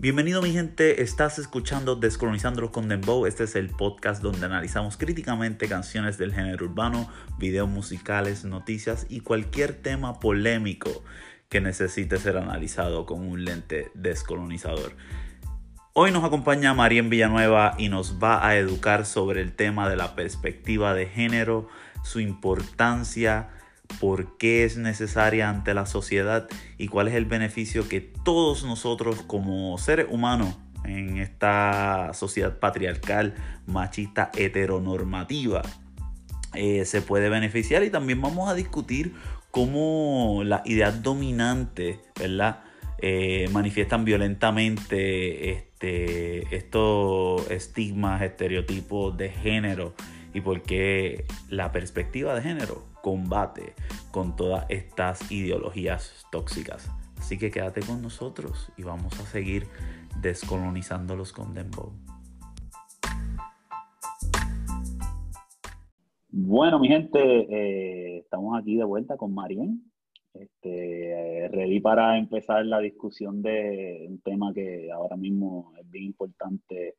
Bienvenido mi gente, estás escuchando Descolonizándolos con Dembow. Este es el podcast donde analizamos críticamente canciones del género urbano, videos musicales, noticias y cualquier tema polémico que necesite ser analizado con un lente descolonizador. Hoy nos acompaña Marien Villanueva y nos va a educar sobre el tema de la perspectiva de género, su importancia, por qué es necesaria ante la sociedad y cuál es el beneficio que todos nosotros como seres humanos en esta sociedad patriarcal, machista, heteronormativa, eh, se puede beneficiar y también vamos a discutir cómo la idea dominante, ¿verdad? Eh, manifiestan violentamente este, estos estigmas, estereotipos de género y por qué la perspectiva de género combate con todas estas ideologías tóxicas. Así que quédate con nosotros y vamos a seguir descolonizándolos con Dembow. Bueno, mi gente, eh, estamos aquí de vuelta con Marien. Este, ready para empezar la discusión de un tema que ahora mismo es bien importante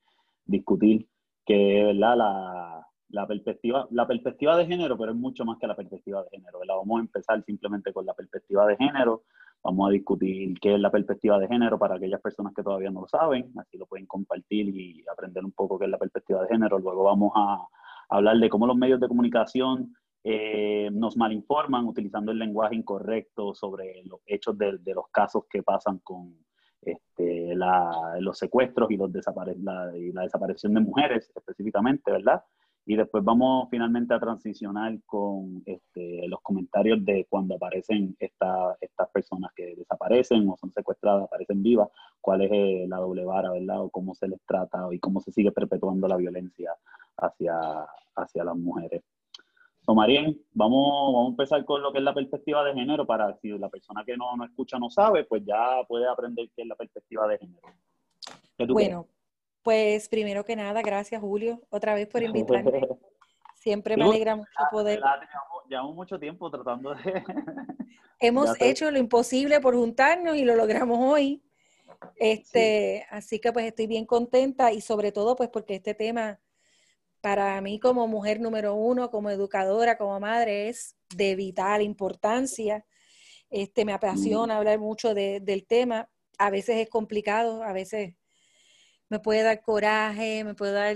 discutir, que es la, la perspectiva, la perspectiva de género, pero es mucho más que la perspectiva de género. Vamos a empezar simplemente con la perspectiva de género. Vamos a discutir qué es la perspectiva de género para aquellas personas que todavía no lo saben. Así lo pueden compartir y aprender un poco qué es la perspectiva de género. Luego vamos a hablar de cómo los medios de comunicación eh, nos malinforman utilizando el lenguaje incorrecto sobre los hechos de, los casos que pasan con este, los secuestros y, los la, y la desaparición de mujeres específicamente, ¿verdad? Y después vamos finalmente a transicionar con este, los comentarios de cuando aparecen estas personas que desaparecen o son secuestradas, aparecen vivas, cuál es eh, la doble vara, ¿verdad? O cómo se les trata y cómo se sigue perpetuando la violencia hacia, hacia las mujeres. So, Marien, vamos, vamos a empezar con lo que es la perspectiva de género para si la persona que no, no escucha no sabe, pues ya puede aprender qué es la perspectiva de género. Bueno, pues primero que nada, gracias Julio, otra vez por invitarme. Siempre me alegra mucho poder. Llevamos, mucho tiempo tratando de. Hemos hecho lo imposible por juntarnos y lo logramos hoy. Este, así que pues estoy bien contenta y sobre todo pues porque este tema para mí como mujer número uno, como educadora, como madre, es de vital importancia. Este, me apasiona hablar mucho del tema. A veces es complicado, a veces me puede dar coraje, me puede dar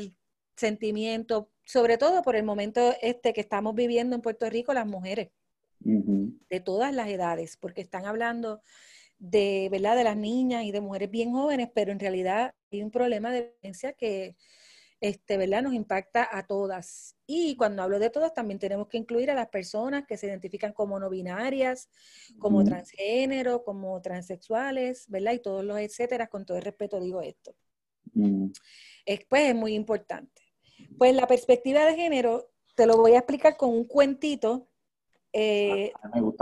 sentimiento, sobre todo por el momento este que estamos viviendo en Puerto Rico las mujeres, de todas las edades, porque están hablando de, ¿verdad? de las niñas y de mujeres bien jóvenes, pero en realidad hay un problema de violencia que este, ¿verdad? nos impacta a todas. Y cuando hablo de todas, también tenemos que incluir a las personas que se identifican como no binarias, como transgénero, como transexuales, ¿verdad? Y todos los etcétera, con todo el respeto digo esto. Mm. Es, pues es muy importante. Pues la perspectiva de género te lo voy a explicar con un cuentito eh,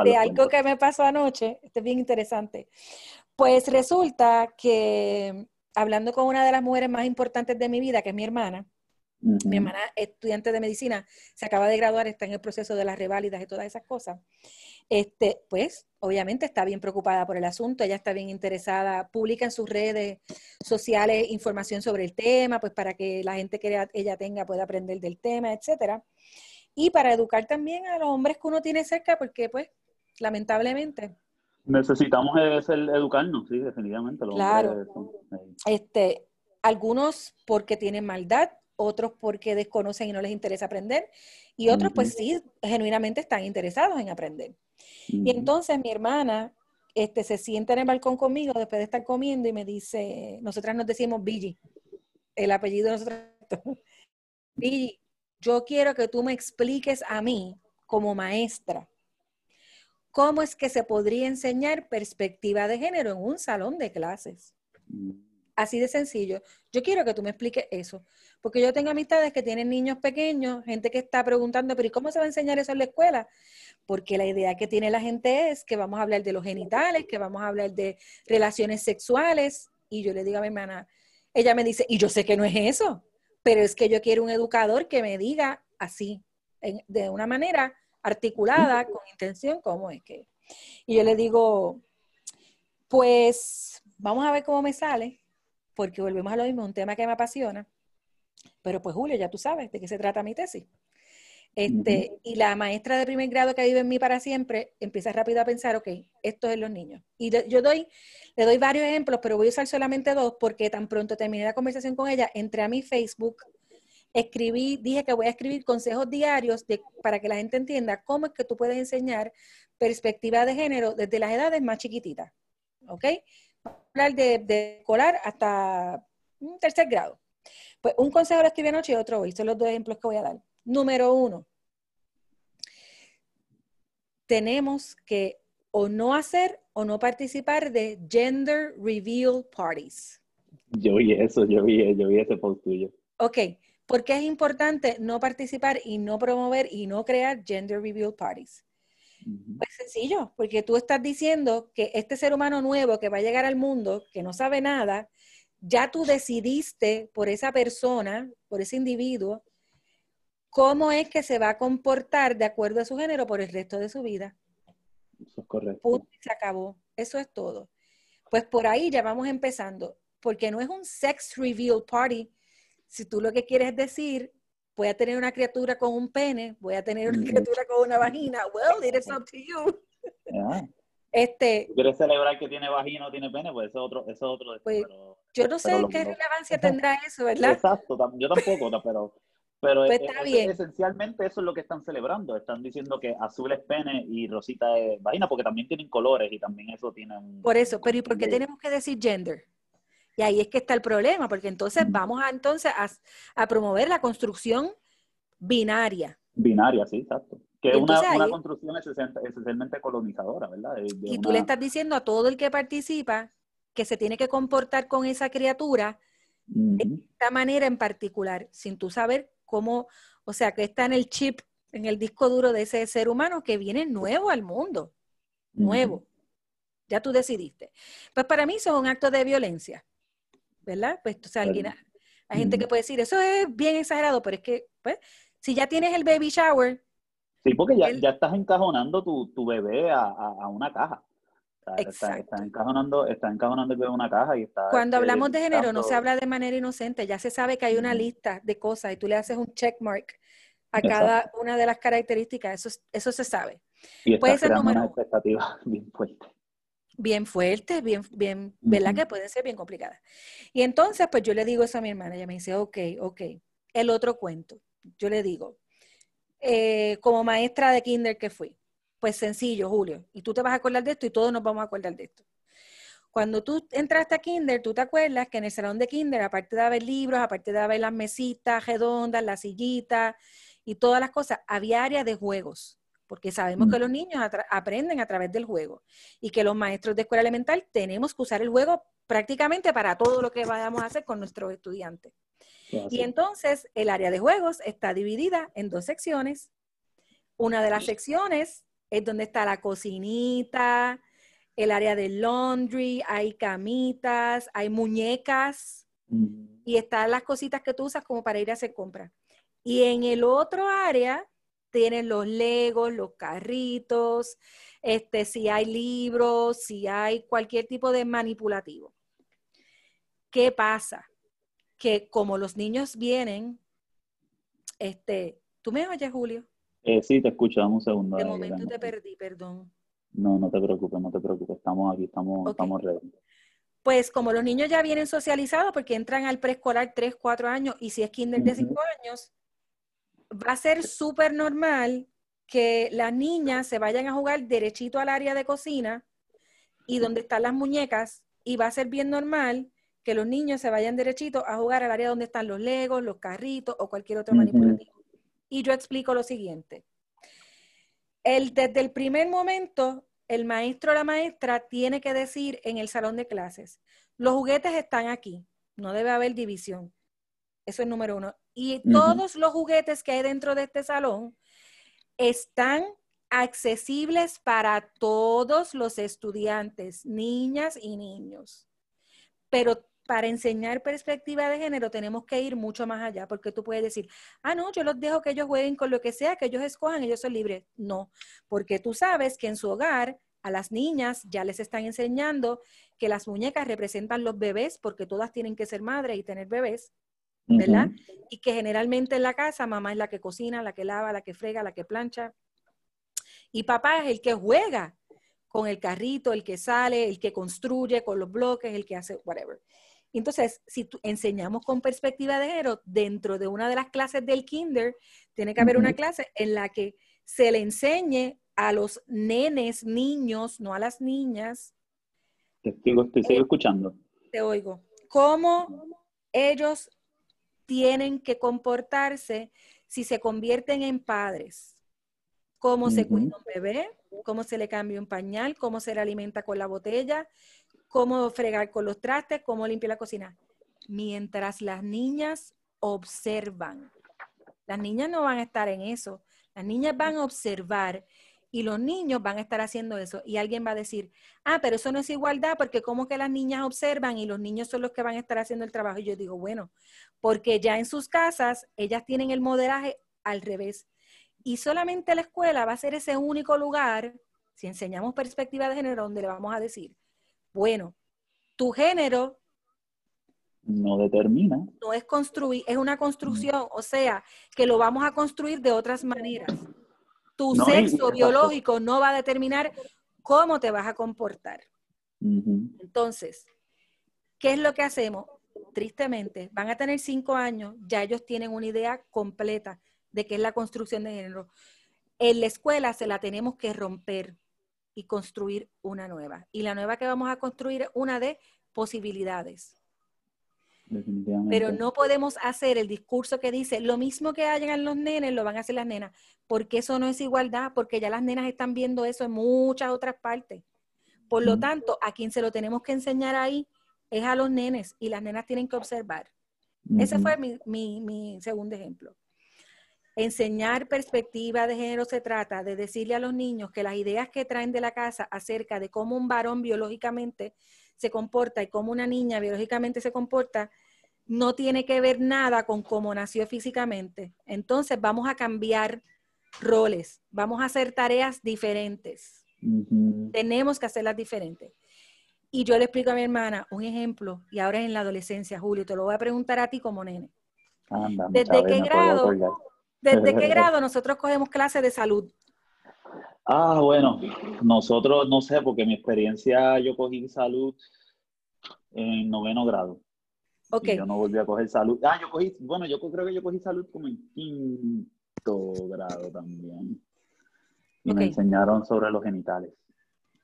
de algo que me pasó anoche. Este es bien interesante. Pues resulta que hablando con una de las mujeres más importantes de mi vida, que es mi hermana, mi hermana estudiante de medicina, se acaba de graduar, está en el proceso de las reválidas y todas esas cosas. Este, pues, obviamente está bien preocupada por el asunto, ella está bien interesada, publica en sus redes sociales información sobre el tema, pues para que la gente que ella tenga pueda aprender del tema, etcétera. Y para educar también a los hombres que uno tiene cerca, porque pues, lamentablemente, Necesitamos educarnos, sí, definitivamente. claro. este, algunos porque tienen maldad, otros porque desconocen y no les interesa aprender, y otros pues sí, genuinamente están interesados en aprender. Y entonces mi hermana este, se sienta en el balcón conmigo después de estar comiendo y me dice, nosotras nos decimos Billy, el apellido de nosotros. Billy, yo quiero que tú me expliques a mí como maestra cómo es que se podría enseñar perspectiva de género en un salón de clases. Así de sencillo. Yo quiero que tú me expliques eso, porque yo tengo amistades que tienen niños pequeños, gente que está preguntando, pero ¿y cómo se va a enseñar eso en la escuela? Porque la idea que tiene la gente es que vamos a hablar de los genitales, que vamos a hablar de relaciones sexuales, y yo le digo a mi hermana, ella me dice, y yo sé que no es eso, pero es que yo quiero un educador que me diga así, de una manera articulada, con intención, cómo es que. Y yo le digo, pues vamos a ver cómo me sale. Porque volvemos a lo mismo, un tema que me apasiona. Pero pues Julio, ya tú sabes de qué se trata mi tesis. Este, Y la maestra de primer grado que vive en mí para siempre empieza rápido a pensar, ok, esto es los niños. Y yo doy, le doy varios ejemplos, pero voy a usar solamente dos porque tan pronto terminé la conversación con ella, entré a mi Facebook, escribí, dije que voy a escribir consejos diarios para que la gente entienda cómo es que tú puedes enseñar perspectiva de género desde las edades más chiquititas. ¿Ok? Hablar de, de escolar hasta un tercer grado. Pues un consejo lo escribí anoche y otro hoy. Son los dos ejemplos que voy a dar. Número uno, tenemos que o no hacer o no participar de gender reveal parties. Yo vi eso, yo vi, yo vi ese post tuyo. Ok, ¿por qué es importante no participar y no promover y no crear gender reveal parties? Pues sencillo, porque tú estás diciendo que este ser humano nuevo que va a llegar al mundo, que no sabe nada, ya tú decidiste por esa persona, por ese individuo, cómo es que se va a comportar de acuerdo a su género por el resto de su vida. Eso es correcto. Punto se acabó. Eso es todo. Pues por ahí ya vamos empezando, porque no es un sex reveal party. Si tú lo que quieres decir, voy a tener una criatura con un pene, voy a tener una mm. criatura con una vagina, well, it is up to you. Este, ¿Quieres celebrar que tiene vagina o tiene pene? Pues eso es otro, eso es otro. Pues, yo no sé qué relevancia tendrá eso, ¿verdad? Exacto, yo tampoco, pero pero pues esencialmente eso es lo que están celebrando. Están diciendo que azul es pene y rosita es vagina, porque también tienen colores y también eso tiene un... Por eso, pero ¿y por qué tenemos que decir gender? Y ahí es que está el problema, porque entonces vamos a entonces a, promover la construcción binaria. Binaria, sí, exacto. Que es una, construcción esencialmente colonizadora, ¿verdad? y tú le estás diciendo a todo el que participa que se tiene que comportar con esa criatura de esta manera en particular, sin tú saber cómo, o sea, que está en el chip, en el disco duro de ese ser humano que viene nuevo al mundo, nuevo. Ya tú decidiste. Pues para mí son un acto de violencia, ¿verdad? Pues, o sea, alguien, hay gente que puede decir, eso es bien exagerado, pero es que, pues, si ya tienes el baby shower. Sí, porque ya, ya estás encajonando tu, tu bebé a, a, una caja. Está, está, encajonando, está encajonando en una caja y está... Cuando este, hablamos de género no se habla de manera inocente, ya se sabe que hay una lista de cosas y tú le haces un check mark a cada una de las características, eso, eso se sabe. Y Puede ser una expectativa bien fuerte. Bien fuerte, bien, bien, ¿verdad? Que pueden ser bien complicadas. Y entonces, pues yo le digo eso a mi hermana, ella me dice, ok, ok, el otro cuento. Yo le digo, eh, como maestra de kinder que fui, pues sencillo, Julio. Y tú te vas a acordar de esto y todos nos vamos a acordar de esto. Cuando tú entraste a Kinder, tú te acuerdas que en el salón de Kinder, aparte de haber libros, aparte de haber las mesitas redondas, las sillitas y todas las cosas, había área de juegos, porque sabemos que mm. los niños aprenden a través del juego y que los maestros de escuela elemental tenemos que usar el juego prácticamente para todo lo que vayamos a hacer con nuestros estudiantes. Y entonces el área de juegos está dividida en dos secciones. Una de las secciones es donde está la cocinita, el área de laundry, hay camitas, hay muñecas y están las cositas que tú usas como para ir a hacer compras. Y en el otro área tienen los legos, los carritos, este, si hay libros, si hay cualquier tipo de manipulativo. ¿Qué pasa? Que como los niños vienen, este, ¿tú me oyes, Julio? Eh, sí, te escucho, dame un segundo. De momento te perdí, perdón. No, no te preocupes, no te preocupes, estamos aquí, estamos, estamos ready. Pues como los niños ya vienen socializados porque entran al preescolar 3, 4 años y si es kinder de 5 años, va a ser súper normal que las niñas se vayan a jugar derechito al área de cocina y donde están las muñecas y va a ser bien normal que los niños se vayan derechito a jugar al área donde están los legos, los carritos o cualquier otro manipulativo. Y yo explico lo siguiente. El, desde el primer momento, el maestro o la maestra tiene que decir en el salón de clases, los juguetes están aquí, no debe haber división. Eso es número uno. Y todos los juguetes que hay dentro de este salón están accesibles para todos los estudiantes, niñas y niños. Pero para enseñar perspectiva de género tenemos que ir mucho más allá, porque tú puedes decir, ah, no, yo los dejo que ellos jueguen con lo que sea, que ellos escojan, ellos son libres. No, porque tú sabes que en su hogar A las niñas ya les están enseñando que las muñecas representan los bebés porque todas tienen que ser madres y tener bebés, ¿verdad? Y que generalmente en la casa mamá es la que cocina, la que lava, la que frega, la que plancha. Y papá es el que juega con el carrito, el que sale, el que construye con los bloques, el que hace whatever. Entonces, si enseñamos con perspectiva de género, dentro de una de las clases del kinder, tiene que haber una clase en la que se le enseñe a los nenes, niños, no a las niñas. Te sigo, te sigo eh, escuchando. Te oigo. Cómo ellos tienen que comportarse si se convierten en padres. Cómo se cuida un bebé, cómo se le cambia un pañal, cómo se le alimenta con la botella, cómo fregar con los trastes, cómo limpiar la cocina. Mientras las niñas observan. Las niñas no van a estar en eso. Las niñas van a observar y los niños van a estar haciendo eso. Y alguien va a decir, ah, pero eso no es igualdad porque como que las niñas observan y los niños son los que van a estar haciendo el trabajo. Y yo digo, bueno, porque ya en sus casas ellas tienen el modelaje al revés. Y solamente la escuela va a ser ese único lugar, si enseñamos perspectiva de género, donde le vamos a decir, bueno, tu género no determina. No es construir, es una construcción, o sea, que lo vamos a construir de otras maneras. Tu sexo biológico no va a determinar cómo te vas a comportar. Entonces, ¿qué es lo que hacemos? Tristemente, van a tener cinco años, ya ellos tienen una idea completa de qué es la construcción de género. En la escuela se la tenemos que romper y construir una nueva. Y la nueva que vamos a construir es una de posibilidades. Pero no podemos hacer el discurso que dice lo mismo que hagan los nenes, lo van a hacer las nenas, porque eso no es igualdad, porque ya las nenas están viendo eso en muchas otras partes. Por lo tanto, a quien se lo tenemos que enseñar ahí es a los nenes y las nenas tienen que observar. Ese fue mi, mi segundo ejemplo. Enseñar perspectiva de género se trata de decirle a los niños que las ideas que traen de la casa acerca de cómo un varón biológicamente se comporta y cómo una niña biológicamente se comporta, no tiene que ver nada con cómo nació físicamente. Entonces vamos a cambiar roles, vamos a hacer tareas diferentes. Tenemos que hacerlas diferentes. Y yo le explico a mi hermana un ejemplo, y ahora es en la adolescencia, Julio, te lo voy a preguntar a ti como nene. ¿Desde qué grado? ¿Desde qué grado nosotros cogemos clases de salud? Ah, bueno, nosotros no sé, porque mi experiencia yo cogí salud en noveno grado. Yo no volví a coger salud. Ah, yo cogí, bueno, yo creo que yo cogí salud como en quinto grado también. Y me enseñaron sobre los genitales.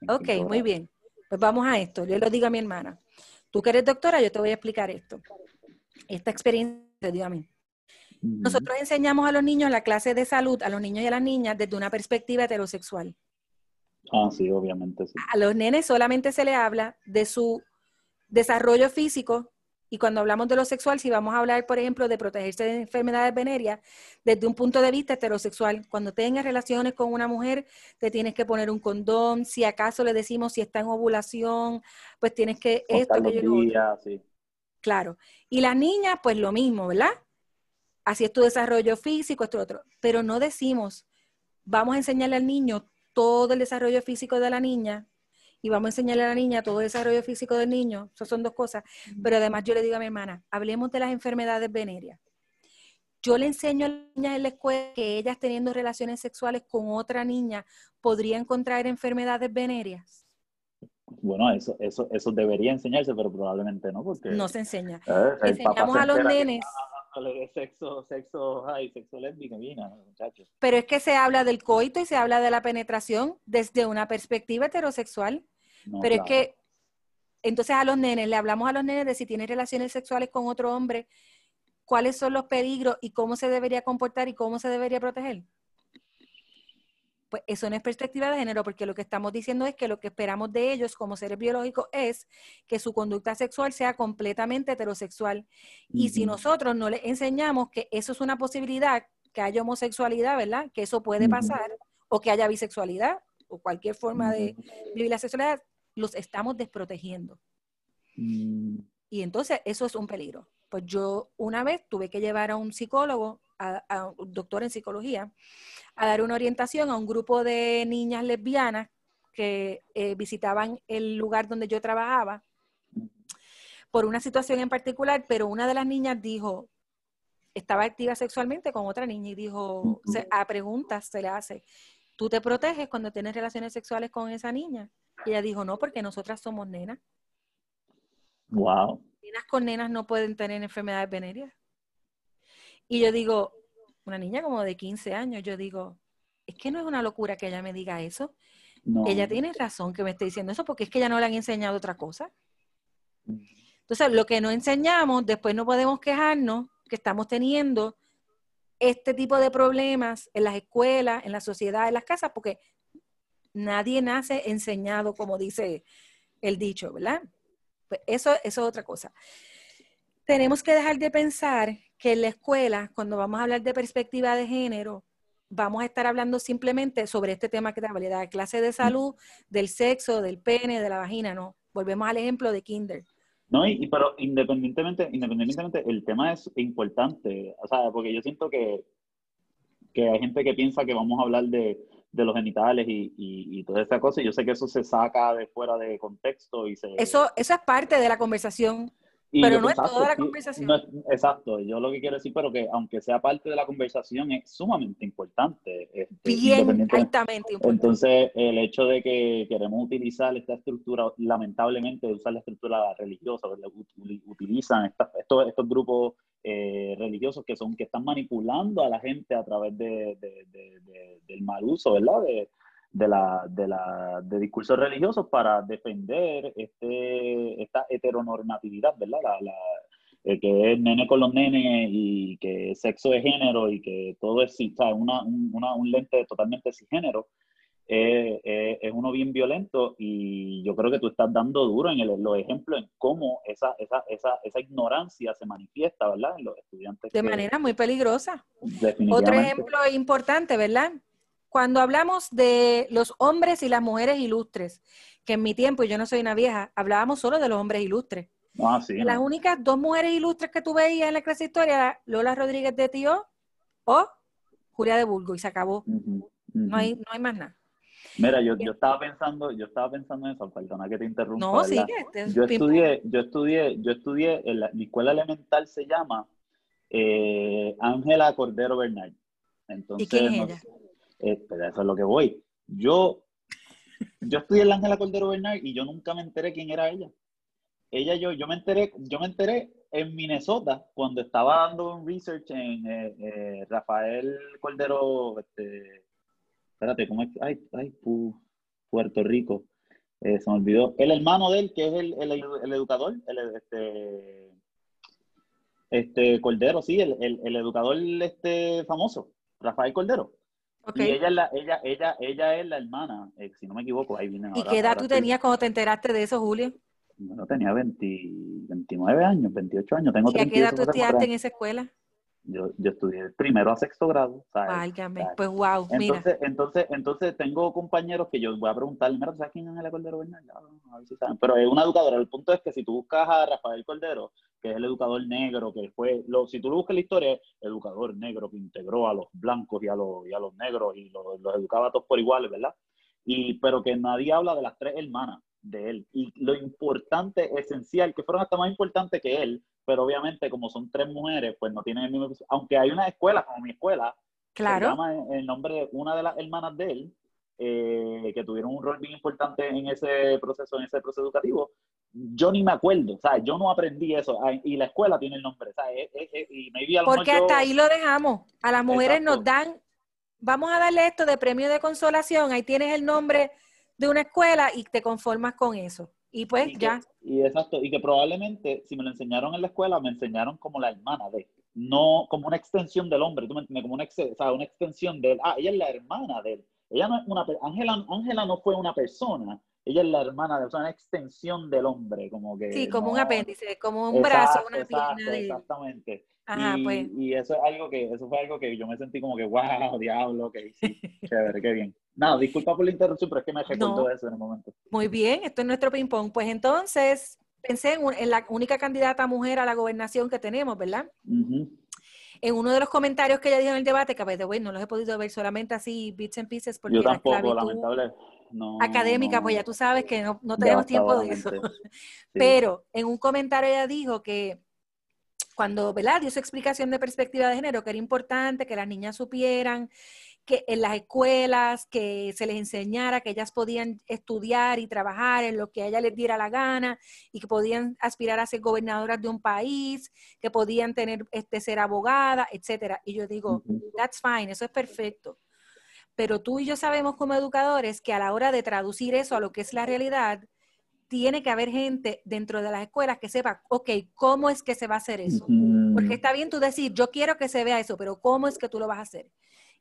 Ok, muy bien. Pues vamos a esto. Yo lo digo a mi hermana. Tú que eres doctora, yo te voy a explicar esto. Esta experiencia te dio a mí. Nosotros enseñamos a los niños la clase de salud, a los niños y a las niñas, desde una perspectiva heterosexual. Ah, sí, obviamente sí. A los nenes solamente se le habla de su desarrollo físico y cuando hablamos de lo sexual, si vamos a hablar, por ejemplo, de protegerse de enfermedades venéreas, desde un punto de vista heterosexual, cuando tengas relaciones con una mujer, te tienes que poner un condón, si acaso le decimos si está en ovulación, pues tienes que esto, sí. Claro. Y las niñas, pues lo mismo, ¿verdad? así es tu desarrollo físico, esto otro. Pero no decimos, vamos a enseñarle al niño todo el desarrollo físico de la niña y vamos a enseñarle a la niña todo el desarrollo físico del niño. Esas son dos cosas. Pero además yo le digo a mi hermana, hablemos de las enfermedades venéreas. Yo le enseño a las niñas en la escuela que ellas teniendo relaciones sexuales con otra niña podrían contraer enfermedades venéreas. Bueno, eso, eso, eso debería enseñarse, pero probablemente no, porque... No se enseña. Eh, Enseñamos a los nenes sexo, sexo, ay, sexo lésbico, muchachos. Pero es que se habla del coito y se habla de la penetración desde una perspectiva heterosexual. Pero es que, entonces a los nenes, le hablamos a los nenes de si tienen relaciones sexuales con otro hombre, cuáles son los peligros y cómo se debería comportar y cómo se debería proteger. Pues eso no es perspectiva de género, porque lo que estamos diciendo es que lo que esperamos de ellos como seres biológicos es que su conducta sexual sea completamente heterosexual. Y si nosotros no les enseñamos que eso es una posibilidad, que haya homosexualidad, ¿verdad? Que eso puede pasar, o que haya bisexualidad, o cualquier forma de vivir la sexualidad, los estamos desprotegiendo. Mm. Y entonces eso es un peligro. Pues yo una vez tuve que llevar a un psicólogo, a un doctor en psicología, a dar una orientación a un grupo de niñas lesbianas que eh, visitaban el lugar donde yo trabajaba por una situación en particular, pero una de las niñas dijo, estaba activa sexualmente con otra niña y dijo, a preguntas se le hace, ¿tú te proteges cuando tienes relaciones sexuales con esa niña? Y ella dijo, no, porque nosotras somos nenas. Wow. Nenas con nenas no pueden tener enfermedades venéreas. Y yo digo, una niña como de 15 años, yo digo, es que no es una locura que ella me diga eso. Ella tiene razón que me esté diciendo eso porque es que ella no le han enseñado otra cosa. Entonces, lo que no enseñamos, después no podemos quejarnos que estamos teniendo este tipo de problemas en las escuelas, en la sociedad, en las casas, porque nadie nace enseñado, como dice el dicho, ¿verdad? Pues eso, eso es otra cosa. Tenemos que dejar de pensar que en la escuela, cuando vamos a hablar de perspectiva de género, vamos a estar hablando simplemente sobre este tema que te hablé, de clase de salud, del sexo, del pene, de la vagina, no. Volvemos al ejemplo de Kinder. No, y, pero independientemente, independientemente, el tema es importante, o sea, porque yo siento que, que hay gente que piensa que vamos a hablar de, de los genitales y, y, y, toda esa cosa, y yo sé que eso se saca de fuera de contexto y se... Eso, eso es parte de la conversación, pero no es toda la conversación. exacto, yo lo que quiero decir, pero que aunque sea parte de la conversación, es sumamente importante. Este, Bien, altamente importante. Entonces, el hecho de que queremos utilizar esta estructura, lamentablemente, usar la estructura religiosa, utilizan estos, estos grupos eh, religiosos que son que están manipulando a la gente a través de, del mal uso, ¿verdad? De, la, de, la, de discursos religiosos para defender este, esta heteronormatividad, ¿verdad? La, la, eh, que es nene con los nenes y que sexo de género y que todo es una, una, un lente totalmente cisgénero. Eh, eh, es uno bien violento y yo creo que tú estás dando duro en el, los ejemplos en cómo esa, esa, esa, esa ignorancia se manifiesta, ¿verdad? En los estudiantes. De manera muy peligrosa. Otro ejemplo importante, ¿verdad? Cuando hablamos de los hombres y las mujeres ilustres, que en mi tiempo, y yo no soy una vieja, hablábamos solo de los hombres ilustres. Ah, sí, Las únicas dos mujeres ilustres que tú veías en la clase de historia eran Lola Rodríguez de Tío o Julia de Bulgo, y se acabó. No, hay, no hay más nada. Mira, yo, yo estaba pensando, yo estaba pensando en eso, perdona que te interrumpa. No, sí, yo estudié, yo estudié, yo estudié, en la, mi escuela elemental se llama eh, Ángela Cordero Bernal. Entonces, ¿Y quién es ella? Eh, eso es lo que voy. Yo, yo estudié en Ángela Cordero Bernal y yo nunca me enteré quién era ella. Ella, yo, yo me enteré, yo me enteré en Minnesota cuando estaba dando un research en eh, eh, Rafael Cordero, este, espérate, ¿cómo es? Ay, ay, Puerto Rico. se me olvidó. El hermano de él, que es el, el, el educador, el, este, este Cordero, sí, el, el, educador este famoso, Rafael Cordero. Y ella es, la, ella, ella, ella es la hermana, eh, si no me equivoco, ahí viene ¿Y qué edad tú tenías cuando te enteraste de eso, Julio? Bueno, tenía 20, 29 años, 28 años. Tengo ¿Y a qué edad tú estudiaste en esa escuela? Yo, yo estudié primero a sexto grado. Válgame, pues wow, entonces, mira. Entonces, entonces tengo compañeros que yo voy a preguntarle, mira, ¿sabes quién es el Cordero Bernal? A ver si saben. Pero es una educadora. El punto es que si tú buscas a Rafael Cordero, que es el educador negro, que fue, lo, si tú lo buscas en la historia, educador negro que integró a los blancos y a los, y a los negros y los, los educaba a todos por iguales, ¿verdad? Y, pero que nadie habla de las tres hermanas de él. Y lo importante, esencial, que fueron hasta más importantes que él, pero obviamente como son tres mujeres, pues no tienen el mismo... Aunque hay una escuela, como mi escuela, claro. se llama el nombre de una de las hermanas de él, eh, que tuvieron un rol bien importante en ese proceso, en ese proceso educativo, yo ni me acuerdo, o sea, yo no aprendí eso, y la escuela tiene el nombre, ¿sabes? y Porque hasta ahí lo dejamos, a las mujeres nos dan, vamos a darle esto de premio de consolación, ahí tienes el nombre de una escuela y te conformas con eso. Y pues ya. y exacto, y que probablemente si me lo enseñaron en la escuela, me enseñaron como la hermana de, no como una extensión del hombre, tú me entiendes, como una, o sea, una extensión de él. Ah, ella es la hermana de él. Ella no es una, Ángela no fue una persona, ella es la hermana de, o sea, una extensión del hombre, como que. Sí, como un apéndice, como un brazo, una pierna de. Exactamente. Ajá, y, pues. y eso es algo que, eso fue algo que yo me sentí como que, wow, diablo, que sí, chévere, qué bien. No, disculpa por la interrupción, pero es que me recordó eso en el momento. Muy bien, esto es nuestro ping-pong. Pues entonces, pensé en, la única candidata mujer a la gobernación que tenemos, ¿verdad? En uno de los comentarios que ella dijo en el debate, que de bueno, no los he podido ver solamente así, bits and pieces, porque Yo tampoco, lamentable. Académica, pues ya tú sabes que no, tenemos tiempo de eso. Pero en un comentario ella dijo que cuando, ¿verdad? Dio su explicación de perspectiva de género, que era importante que las niñas supieran que en las escuelas, que se les enseñara que ellas podían estudiar y trabajar en lo que a ella les diera la gana y que podían aspirar a ser gobernadoras de un país, que podían tener, este, ser abogada, etcétera. Y yo digo, that's fine, eso es perfecto. Pero tú y yo sabemos como educadores que a la hora de traducir eso a lo que es la realidad, tiene que haber gente dentro de las escuelas que sepa, ok, ¿cómo es que se va a hacer eso? Porque está bien tú decir, yo quiero que se vea eso, pero ¿cómo es que tú lo vas a hacer?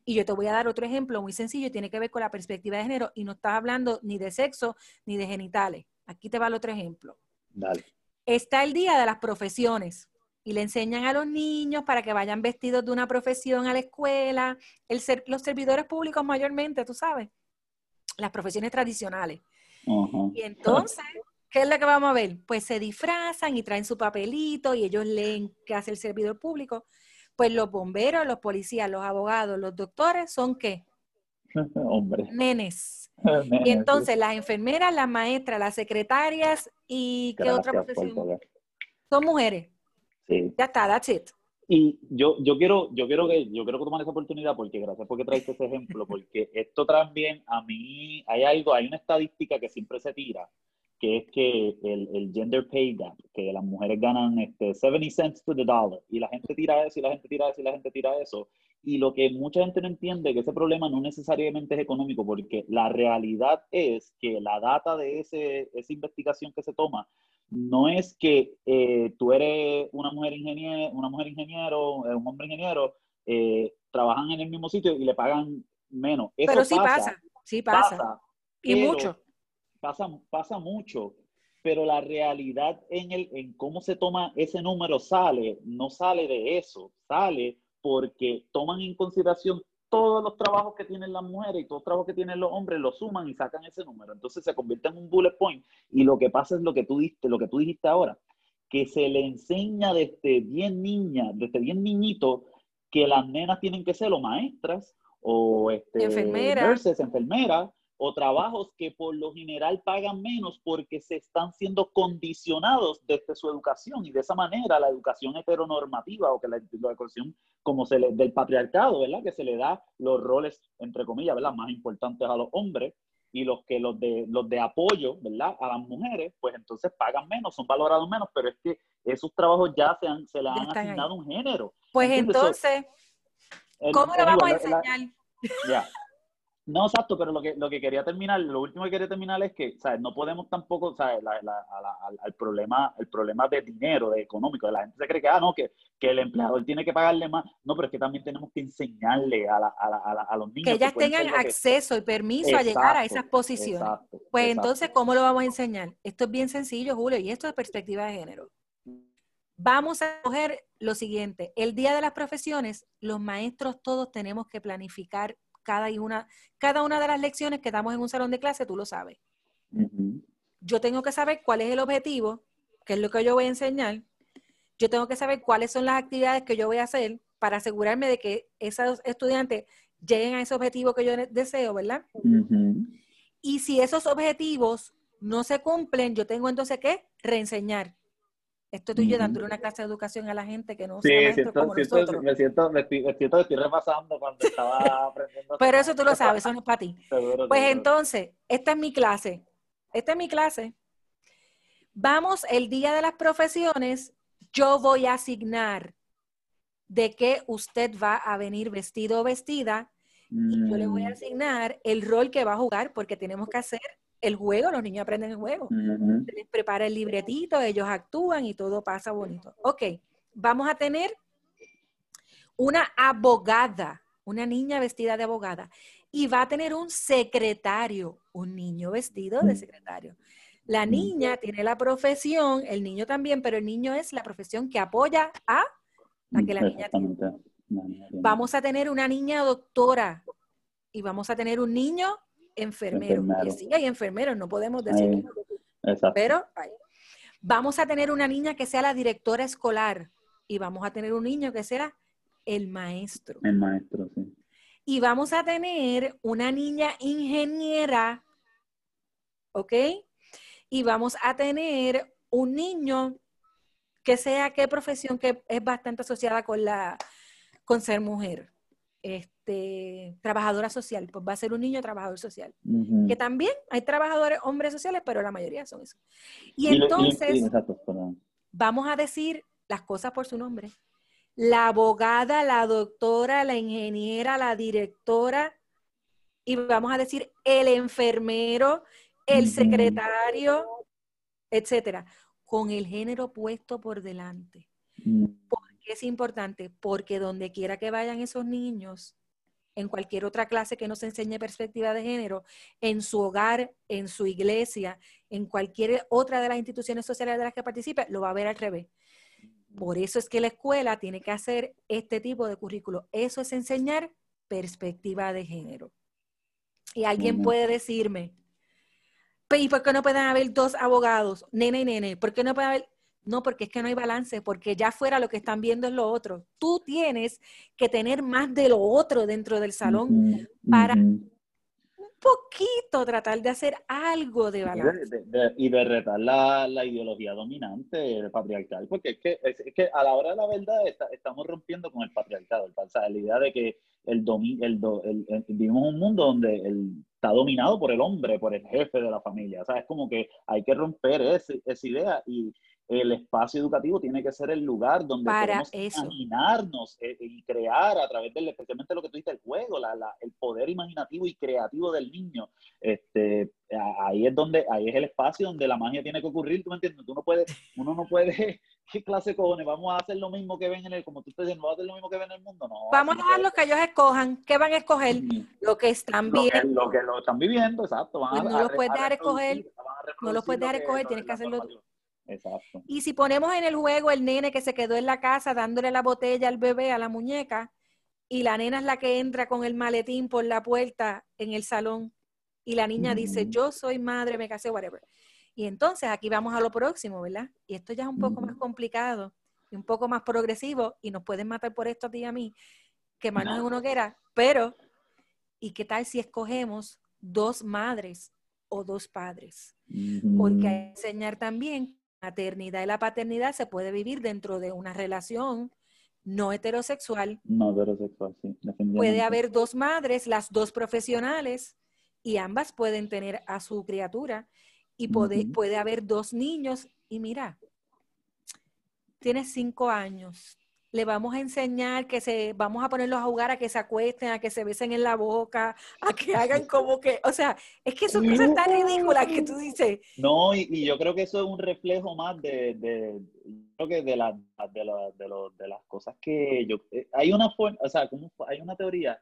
Y yo te voy a dar otro ejemplo muy sencillo, tiene que ver con la perspectiva de género y no estás hablando ni de sexo ni de genitales. Aquí te va el otro ejemplo. Dale. Está el día de las profesiones y le enseñan a los niños para que vayan vestidos de una profesión a la escuela, el ser, los servidores públicos mayormente, tú sabes, las profesiones tradicionales. Y entonces, ¿qué es lo que vamos a ver? Pues se disfrazan y traen su papelito y ellos leen qué hace el servidor público. Pues los bomberos, los policías, los abogados, los doctores son qué? Hombres. Nenes. y entonces las enfermeras, las maestras, las secretarias y qué otra profesión. Son mujeres. Sí. Ya está, that's it. Y yo, yo quiero, yo quiero que, yo quiero que tomen esa oportunidad porque gracias por que traiste ese ejemplo, porque esto también a mí hay algo, hay una estadística que siempre se tira, que es que el, el, gender pay gap, que las mujeres ganan este, 70 cents to the dollar, y la gente tira eso, y la gente tira eso, y la gente tira eso. Y lo que mucha gente no entiende, que ese problema no necesariamente es económico, porque la realidad es que la data de ese, esa investigación que se toma no es que eh, tú eres una mujer ingeniero, una mujer ingeniero, eh, un hombre ingeniero, eh, trabajan en el mismo sitio y le pagan menos. Pero sí pasa, sí pasa. y mucho pasa, pasa mucho, pero la realidad en, el, en cómo se toma ese número sale, no sale de eso, sale porque toman en consideración todos los trabajos que tienen las mujeres y todos los trabajos que tienen los hombres, lo suman y sacan ese número. Entonces se convierte en un bullet point y lo que pasa es lo que tú dijiste, lo que tú dijiste ahora, que se le enseña desde bien niña, desde bien niñito, que las nenas tienen que ser o maestras o este, enfermeras, enfermeras o trabajos que por lo general pagan menos porque se están siendo condicionados desde su educación y de esa manera la educación heteronormativa o que la, educación como se le, del patriarcado, ¿verdad? Que se le da los roles, entre comillas, ¿verdad? Más importantes a los hombres y los que los de, los de apoyo, ¿verdad? A las mujeres, pues entonces pagan menos, son valorados menos, pero es que esos trabajos ya se, han, se le han asignado un género. Pues entonces, ¿cómo lo vamos a enseñar? Ya. No, exacto, pero lo que, lo que quería terminar, lo último que quería terminar es que, ¿sabes? No podemos tampoco, ¿sabes? La, la, al, problema, el problema de dinero, de económico, la gente se cree que, ah, no, que, que el empleador tiene que pagarle más. No, pero es que también tenemos que enseñarle a, a los niños. Que ellas tengan acceso y permiso a llegar a esas posiciones. pues entonces, ¿cómo lo vamos a enseñar? Esto es bien sencillo, Julio, y esto es perspectiva de género. Vamos a coger lo siguiente, el día de las profesiones, los maestros todos tenemos que planificar cada una, cada una de las lecciones que damos en un salón de clase, tú lo sabes. Yo tengo que saber cuál es el objetivo, qué es lo que yo voy a enseñar. Yo tengo que saber cuáles son las actividades que yo voy a hacer para asegurarme de que esos estudiantes lleguen a ese objetivo que yo deseo, ¿verdad? Y si esos objetivos no se cumplen, yo tengo entonces que reenseñar. Esto estoy yo dándole una clase de educación a la gente que no sí, siento, como siento, nosotros. Me siento, me, estoy, siento estoy repasando cuando estaba aprendiendo. Pero eso tú lo sabes, eso no es para ti. pues entonces, esta es mi clase. Esta es mi clase. Vamos, el día de las profesiones, yo voy a asignar de qué usted va a venir vestido o vestida. Y yo le voy a mm. asignar el rol que va a jugar, porque tenemos que hacer el juego, los niños aprenden el juego. Se les prepara el libretito, ellos actúan y todo pasa bonito. Ok, vamos a tener una abogada, una niña vestida de abogada, y va a tener un secretario, un niño vestido de secretario. La niña tiene la profesión, el niño también, pero el niño es la profesión que apoya a la que la niña tiene. Vamos a tener una niña doctora y vamos a tener un niño enfermeros. Y sí hay enfermeros, no podemos decir Pero vamos a tener una niña que sea la directora escolar y vamos a tener un niño que será el maestro. El maestro, sí. Y vamos a tener una niña ingeniera ¿ok? Y vamos a tener un niño que sea qué profesión que es bastante asociada con la con ser mujer. Este, trabajadora social, pues va a ser un niño trabajador social. Que también hay trabajadores hombres sociales, pero la mayoría son eso. Y, entonces, vamos a decir las cosas por su nombre. La abogada, la doctora, la ingeniera, la directora, y vamos a decir el enfermero, el secretario, etcétera con el género puesto por delante. Mm. ¿Por qué es importante? Porque donde quiera que vayan esos niños, en cualquier otra clase que nos enseñe perspectiva de género, en su hogar, en su iglesia, en cualquier otra de las instituciones sociales de las que participe, lo va a ver al revés. Por eso es que la escuela tiene que hacer este tipo de currículo. Eso es enseñar perspectiva de género. Y alguien puede decirme, ¿Y por qué no pueden haber dos abogados, nene y nene? ¿Por qué no puede haber? No, porque es que no hay balance, porque ya fuera lo que están viendo es lo otro. Tú tienes que tener más de lo otro dentro del salón para un poquito tratar de hacer algo de balance. y de retar la, ideología dominante patriarcal, porque es que, es, que a la hora de la verdad estamos rompiendo con el patriarcado, o sea, la idea de que el, el, el, vivimos un mundo donde el está dominado por el hombre, por el jefe de la familia. O sea, es como que hay que romper esa idea y el espacio educativo tiene que ser el lugar donde Para podemos imaginarnos eh, y crear a través del, especialmente lo que tú dices, el juego, la, el poder imaginativo y creativo del niño. Este, ahí es donde, ahí es el espacio donde la magia tiene que ocurrir, ¿tú me entiendes? Tú no puedes, uno no puede ¿qué clase de cojones? ¿Vamos a hacer lo mismo que ven en el, como tú estás diciendo, ¿vamos a hacer lo mismo que ven en el mundo? No. Vamos a dejar lo que ellos escojan. ¿Qué van a escoger? Lo que están viviendo. Lo que, lo están viviendo, exacto. Van no lo puedes dejar escoger. No lo puedes dejar escoger, tienes que hacerlo tú. Exacto. Y si ponemos en el juego el nene que se quedó en la casa dándole la botella al bebé, a la muñeca, y la nena es la que entra con el maletín por la puerta en el salón, y la niña dice, yo soy madre, me casé, whatever. Y entonces aquí vamos a lo próximo, ¿verdad? Y esto ya es un poco más complicado y un poco más progresivo y nos pueden matar por esto a ti y a mí, que más no. uno quiera, pero ¿y qué tal si escogemos dos madres o dos padres? Porque hay que enseñar también maternidad y la paternidad se puede vivir dentro de una relación no heterosexual. No heterosexual, sí. Puede haber dos madres, las dos profesionales, y ambas pueden tener a su criatura y puede, puede haber dos niños y mira, tiene cinco años. Le vamos a enseñar que se, vamos a ponerlos a jugar a que se acuesten, a que se besen en la boca, a que hagan como que, o sea, es que son cosas tan ridículas que tú dices. No, y, yo creo que eso es un reflejo más de, de creo que de, la, de, de, de, las cosas que yo, eh, hay una forma, o sea, como, hay una teoría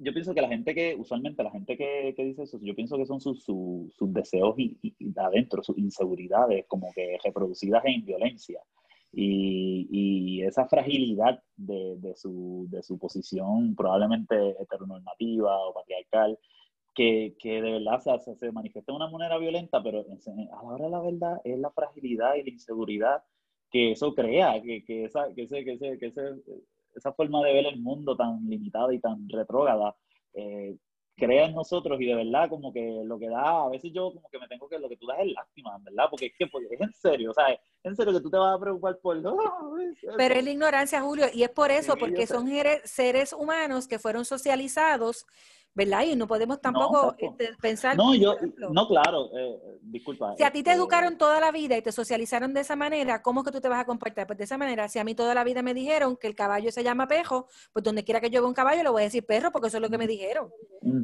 yo pienso que la gente que, usualmente la gente que, que dice eso, yo pienso que son sus, sus, deseos y, adentro, sus inseguridades, como que reproducidas en violencia. Y, y esa fragilidad de, de, su, de su posición probablemente heteronormativa o patriarcal, que, que de verdad se, se, manifiesta de una manera violenta, pero a la hora de la verdad es la fragilidad y la inseguridad que eso crea, que, que, esa, que, ese, que, ese, que ese, esa forma de ver el mundo tan limitada y tan retrógrada eh, crea en nosotros y de verdad como que lo que da, a veces yo como que me tengo que, lo que tú das es lástima, ¿verdad? Porque es que pues, es en serio, o sea, en serio que tú te vas a preocupar por... Pero es la ignorancia, Julio, y es por eso, porque son seres humanos que fueron socializados ¿verdad? Y no podemos tampoco este, pensar... No, yo, no, claro, eh, disculpa. Si a ti te este, educaron toda la vida y te socializaron de esa manera, ¿cómo es que tú te vas a comportar? Pues de esa manera, si a mí toda la vida me dijeron que el caballo se llama pejo, pues donde quiera que yo vea un caballo le voy a decir perro porque eso es lo que me dijeron.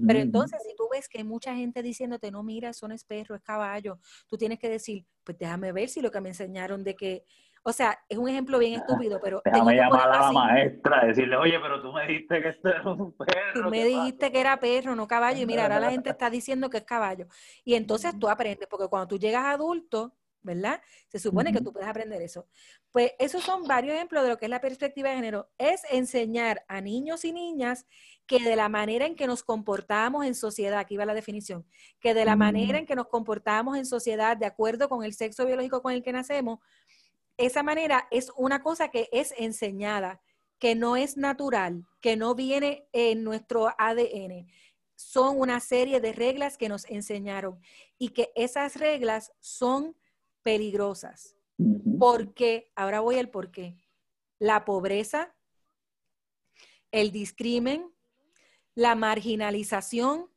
Pero entonces, si tú ves que hay mucha gente diciéndote, no, mira, eso no es perro, es caballo, tú tienes que decir, pues déjame ver si lo que me enseñaron de que o sea, es un ejemplo bien estúpido, pero... Déjame llamar a la maestra, decirle, oye, pero tú me dijiste que esto era un perro. Tú me dijiste que era perro, no caballo, y mira, ahora la gente está diciendo que es caballo. Y entonces tú aprendes, porque cuando tú llegas adulto, ¿verdad? Se supone que tú puedes aprender eso. Pues esos son varios ejemplos de lo que es la perspectiva de género. Es enseñar a niños y niñas que de la manera en que nos comportamos en sociedad, aquí va la definición, que de la manera en que nos comportamos en sociedad de acuerdo con el sexo biológico con el que nacemos, esa manera es una cosa que es enseñada, que no es natural, que no viene en nuestro ADN. son una serie de reglas que nos enseñaron y que esas reglas son peligrosas. Porque, ahora voy al por qué. La pobreza, el discrimen, la marginalización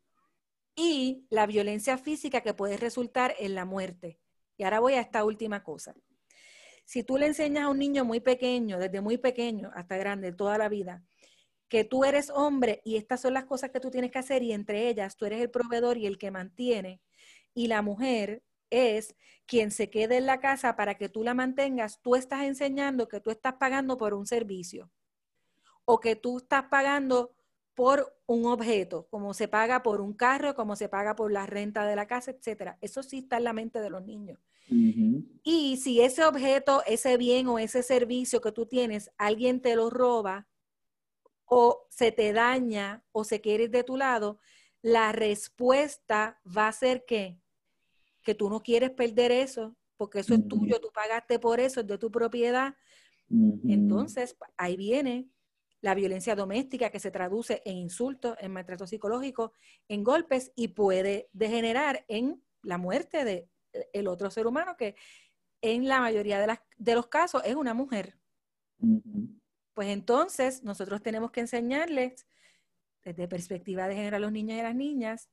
y la violencia física que puede resultar en la muerte. Y ahora voy a esta última cosa. Si tú le enseñas a un niño muy pequeño, desde muy pequeño hasta grande, toda la vida, que tú eres hombre y estas son las cosas que tú tienes que hacer y entre ellas tú eres el proveedor y el que mantiene, y la mujer es quien se quede en la casa para que tú la mantengas, tú estás enseñando que tú estás pagando por un servicio o que tú estás pagando por un objeto, como se paga por un carro, como se paga por la renta de la casa, etcétera. Eso sí está en la mente de los niños. Y si ese objeto, ese bien o ese servicio que tú tienes, alguien te lo roba o se te daña o se quiere ir de tu lado, la respuesta va a ser que que tú no quieres perder eso, porque eso es tuyo, tú pagaste por eso, es de tu propiedad. Entonces, ahí viene la violencia doméstica que se traduce en insultos, en maltrato psicológico, en golpes y puede degenerar en la muerte de eh, el otro ser humano que en la mayoría de, las, de los casos es una mujer. Pues entonces nosotros tenemos que enseñarles desde perspectiva de género a los niños y a las niñas.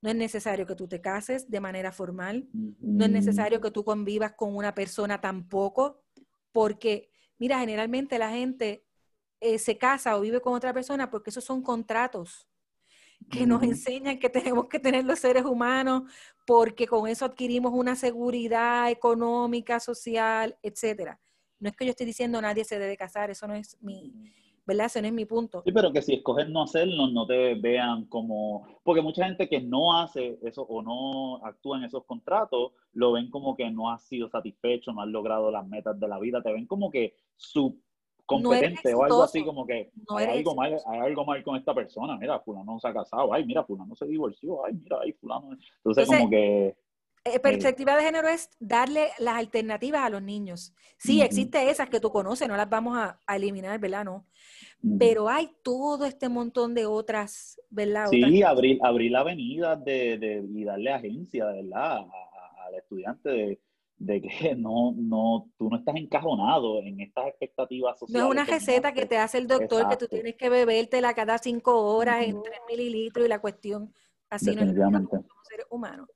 No es necesario que tú te cases de manera formal, no es necesario que tú convivas con una persona tampoco, porque, mira, generalmente la gente eh, se casa o vive con otra persona porque esos son contratos que nos enseñan que tenemos que tener los seres humanos porque con eso adquirimos una seguridad económica, social, etcétera. No es que yo esté diciendo nadie se debe casar, eso no es mi, ¿verdad? Ese no es mi punto. Sí, pero que si escoges no hacerlo, no te vean como... Porque mucha gente que no hace eso o no actúa en esos contratos, lo ven como que no has sido satisfecho, no has logrado las metas de la vida, te ven como que su competente o algo así como que hay, algo mal, hay algo mal con esta persona, mira, fulano no se ha casado, ay, mira, fulano se divorció, ay, mira, ay, fulano. Entonces, como que... Eh, perspectiva de género es darle las alternativas a los niños. Sí, existe esas que tú conoces, no las vamos a, eliminar, ¿verdad? No. Pero hay todo este montón de otras, ¿verdad? Sí, abrir, abrir la avenida de, de, y darle agencia, ¿verdad? al estudiante de, de que no, no, tú no estás encajonado en estas expectativas sociales. No es una receta que te hace el doctor que tú tienes que bebértela cada cinco horas en tres mililitros y la cuestión así no es como seres humanos.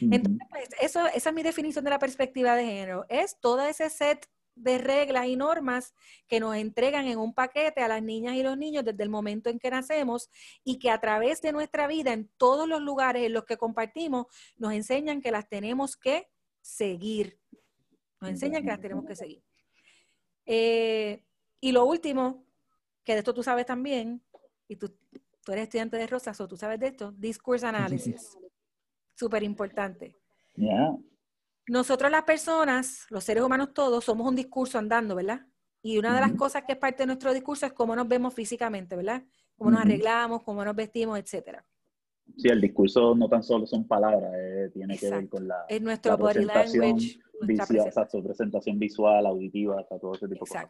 Entonces, pues, eso, esa es mi definición de la perspectiva de género. Es todo ese set de reglas y normas que nos entregan en un paquete a las niñas y los niños desde el momento en que nacemos y que a través de nuestra vida en todos los lugares en los que compartimos nos enseñan que las tenemos que seguir. Nos enseñan que las tenemos que seguir. Eh, y lo último, que de esto tú sabes también, y tú, tú eres estudiante de Rosas o tú sabes de esto, discourse analysis. Súper importante. Nosotros las personas, los seres humanos todos, somos un discurso andando, ¿verdad? Y una de las cosas que es parte de nuestro discurso es cómo nos vemos físicamente, ¿verdad? Cómo nos arreglamos, cómo nos vestimos, etcétera. Sí, el discurso no tan solo son palabras, eh, tiene que ver con la, es nuestro language, visual, exacto, presentación visual, auditiva, hasta todo ese tipo de cosas.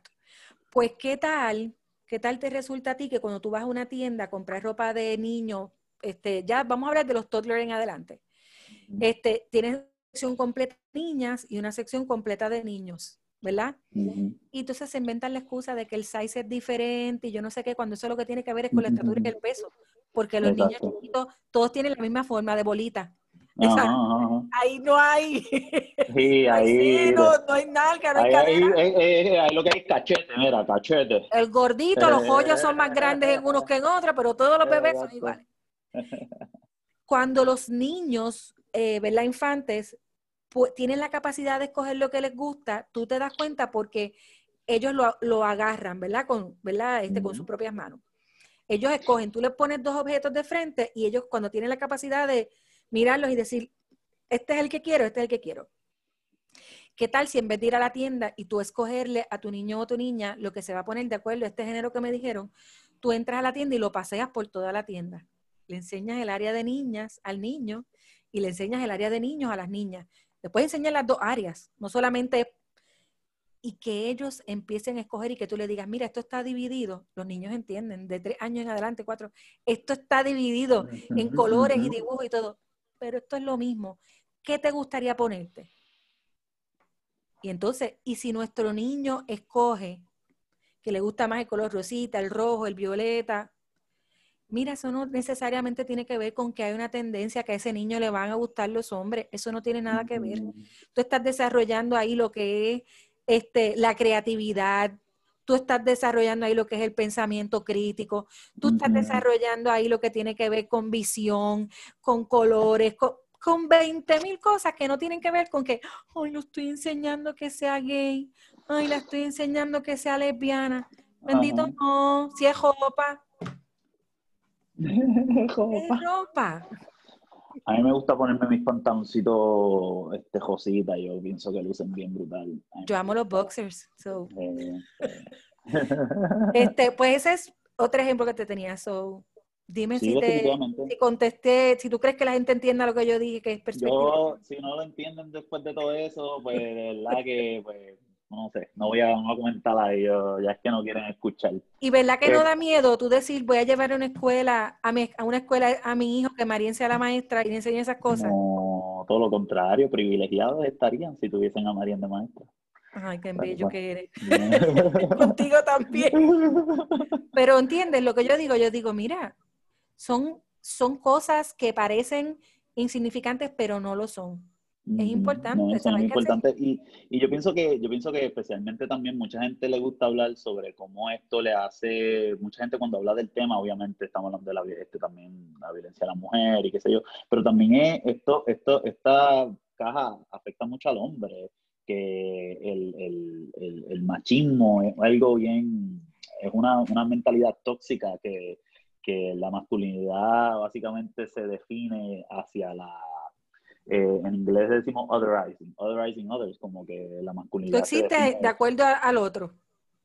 Pues, ¿qué tal? ¿Qué tal te resulta a ti que cuando tú vas a una tienda a comprar ropa de niño, este, ya vamos a hablar de los toddlers en adelante, este, tienes una sección completa de niñas y una sección completa de niños, ¿verdad? Y entonces se inventan la excusa de que el size es diferente y yo no sé qué, cuando eso lo que tiene que ver es con la estatura y el peso porque los niños chiquitos todos tienen la misma forma de bolita. Ahí no hay. Sí, ahí. no, no, hay nalga, no hay ahí, ahí, ahí, lo que hay cachete, mira, cachete. El gordito, los hoyos son más grandes en unos que en otros, pero todos los bebés son iguales. Cuando los niños, eh, ¿verdad? Infantes, tienen la capacidad de escoger lo que les gusta, tú te das cuenta porque ellos lo, lo agarran, ¿verdad? Con, ¿verdad? Este, con sus propias manos. Ellos escogen, tú les pones dos objetos de frente y ellos cuando tienen la capacidad de mirarlos y decir, este es el que quiero, este es el que quiero. ¿Qué tal si en vez de ir a la tienda y tú escogerle a tu niño o tu niña lo que se va a poner de acuerdo a este género que me dijeron, tú entras a la tienda y lo paseas por toda la tienda? Le enseñas el área de niñas al niño y le enseñas el área de niños a las niñas. Después enseñas las dos áreas, no solamente y que ellos empiecen a escoger y que tú le digas, mira, esto está dividido, los niños entienden, de tres años en adelante, cuatro, esto está dividido en colores y dibujos y todo, pero esto es lo mismo. ¿Qué te gustaría ponerte? Y entonces, y si nuestro niño escoge que le gusta más el color rosita, el rojo, el violeta, mira, eso no necesariamente tiene que ver con que hay una tendencia que a ese niño le van a gustar los hombres, eso no tiene nada que ver. Tú estás desarrollando ahí lo que es este, la creatividad, tú estás desarrollando ahí lo que es el pensamiento crítico, tú estás desarrollando ahí lo que tiene que ver con visión, con colores, con, con 20 mil cosas que no tienen que ver con que, hoy lo estoy enseñando que sea gay, ay, la estoy enseñando que sea lesbiana. Bendito no, si es ropa. Es ropa. A mí me gusta ponerme mis pantaloncitos este, josita, yo pienso que lucen bien brutal. Yo amo los boxers. este, pues ese es otro ejemplo que te tenía. So, dime si, te, si contesté, si tú crees que la gente entienda lo que yo dije, que es perspectiva. Yo, si no lo entienden después de todo eso, pues de verdad que pues, no sé, no voy a, no comentar ahí, ya es que no quieren escuchar. Y verdad que no da miedo tú decir, voy a llevar a una escuela, a, mi, a una escuela a mi hijo, que María sea la maestra y le enseñe esas cosas. No, todo lo contrario, privilegiados estarían si tuviesen a María de maestra. Ay, qué bello que eres. Contigo también. Pero entiendes lo que yo digo, yo digo, mira, son, son cosas que parecen insignificantes, pero no lo son. Es importante. son importantes y, y, yo pienso que yo pienso que especialmente también mucha gente le gusta hablar sobre cómo esto le hace mucha gente cuando habla del tema obviamente estamos hablando de la este, también la violencia a la mujer y qué sé yo pero también es esto esto esta caja afecta mucho al hombre que el, el, el, el machismo es algo bien es una, una mentalidad tóxica que, que la masculinidad básicamente se define hacia la eh, en inglés decimos otherizing, otherizing others, como que la masculinidad. Tú existes de acuerdo al otro.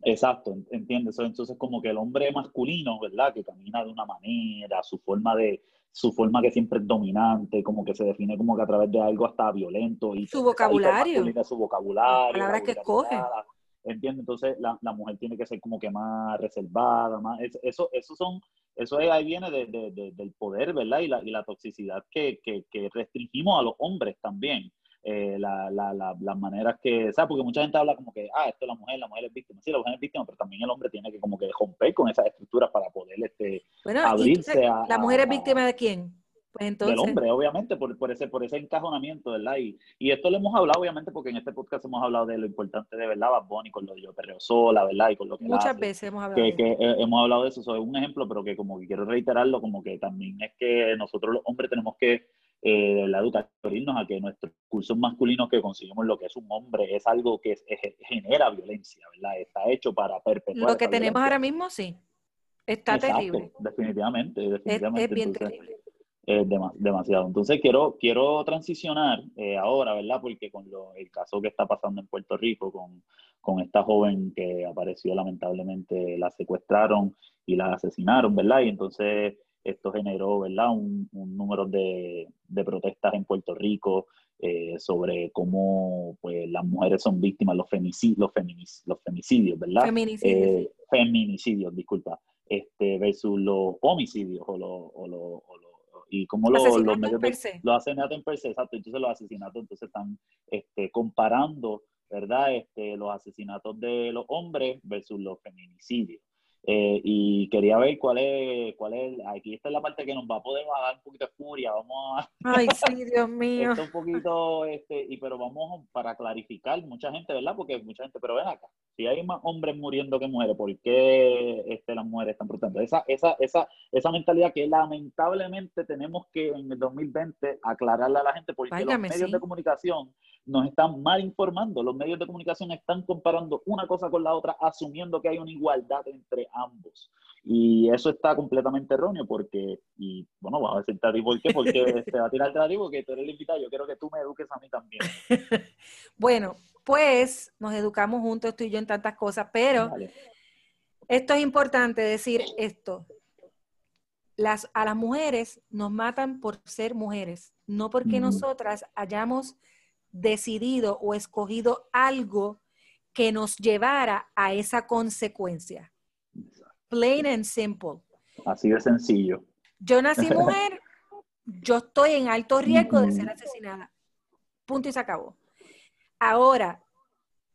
Exacto, entiendes. Entonces, como que el hombre masculino, ¿verdad? Que camina de una manera, su forma de, su forma que siempre es dominante, como que se define como que a través de algo hasta violento. Y su vocabulario. Su vocabulario. Las palabras que escoge. ¿Entiendes? Entonces, la, la, mujer tiene que ser como que más reservada, más. Eso, eso son eso ahí viene del poder, ¿verdad? Y la, y la toxicidad que, que, que, restringimos a los hombres también. Eh, la, la, las maneras que, ¿sabes? Porque mucha gente habla como que, ah, esto es la mujer, la mujer es víctima. Sí, la mujer es víctima, pero también el hombre tiene que como que romper con esas estructuras para poder este, abrirse a... ¿La mujer es víctima de quién? Pues del hombre, obviamente, por, por, ese, por ese encajonamiento, ¿verdad? Y, y, esto lo hemos hablado, obviamente, porque en este podcast hemos hablado de lo importante de, ¿verdad? Bad Bunny con lo de yo perreo sola, ¿verdad? Y con lo que Muchas veces hemos hablado que, de que, eh, hemos hablado de eso, eso es un ejemplo, pero que como que quiero reiterarlo, como que también es que nosotros los hombres tenemos que, eh, la educación, a que nuestros cursos masculinos que conseguimos lo que es un hombre es algo que genera violencia, ¿verdad? Está hecho para perpetuar. Lo que tenemos ahora mismo, sí. Está terrible. Definitivamente, definitivamente. Es, bien terrible es demasiado. Entonces quiero, quiero transicionar eh, ahora, ¿verdad? Porque con lo, el caso que está pasando en Puerto Rico con, con, esta joven que apareció lamentablemente, la secuestraron y la asesinaron, ¿verdad? Y entonces esto generó, ¿verdad? Un, un número de, de, protestas en Puerto Rico eh, sobre cómo pues, las mujeres son víctimas, los, femicidios, los, los femicidios, ¿verdad? Feminicidios. Eh, feminicidios, disculpa, este, versus los homicidios o los, o los y como los, los medios de, los asesinatos en per se, exacto, entonces los asesinatos entonces están este, comparando, ¿verdad? Este, los asesinatos de los hombres versus los feminicidios. Eh, y quería ver cuál es, cuál es, aquí está la parte que nos va a poder dar un poquito de furia, vamos a... Ay, sí, Dios mío. un poquito, este, y pero vamos para clarificar, mucha gente, ¿verdad? Porque mucha gente, pero ven acá, si hay más hombres muriendo que mujeres, ¿por qué este, las mujeres están protestando? Esa, esa, esa, esa mentalidad que lamentablemente tenemos que en el 2020 aclararle a la gente, porque los medios de comunicación nos están mal informando, los medios de comunicación están comparando una cosa con la otra, asumiendo que hay una igualdad entre ambos. Y eso está completamente erróneo porque, y bueno, vamos a decirte a ti por qué, porque te va a tirar el porque tú eres el invitado, yo quiero que tú me eduques a mí también. bueno, pues nos educamos juntos tú y yo en tantas cosas, pero esto es importante decir esto. Las, a las mujeres nos matan por ser mujeres, no porque nosotras hayamos decidido o escogido algo que nos llevara a esa consecuencia. Plain and simple. Así de sencillo. Yo nací mujer, yo estoy en alto riesgo de ser asesinada. Punto y se acabó. Ahora,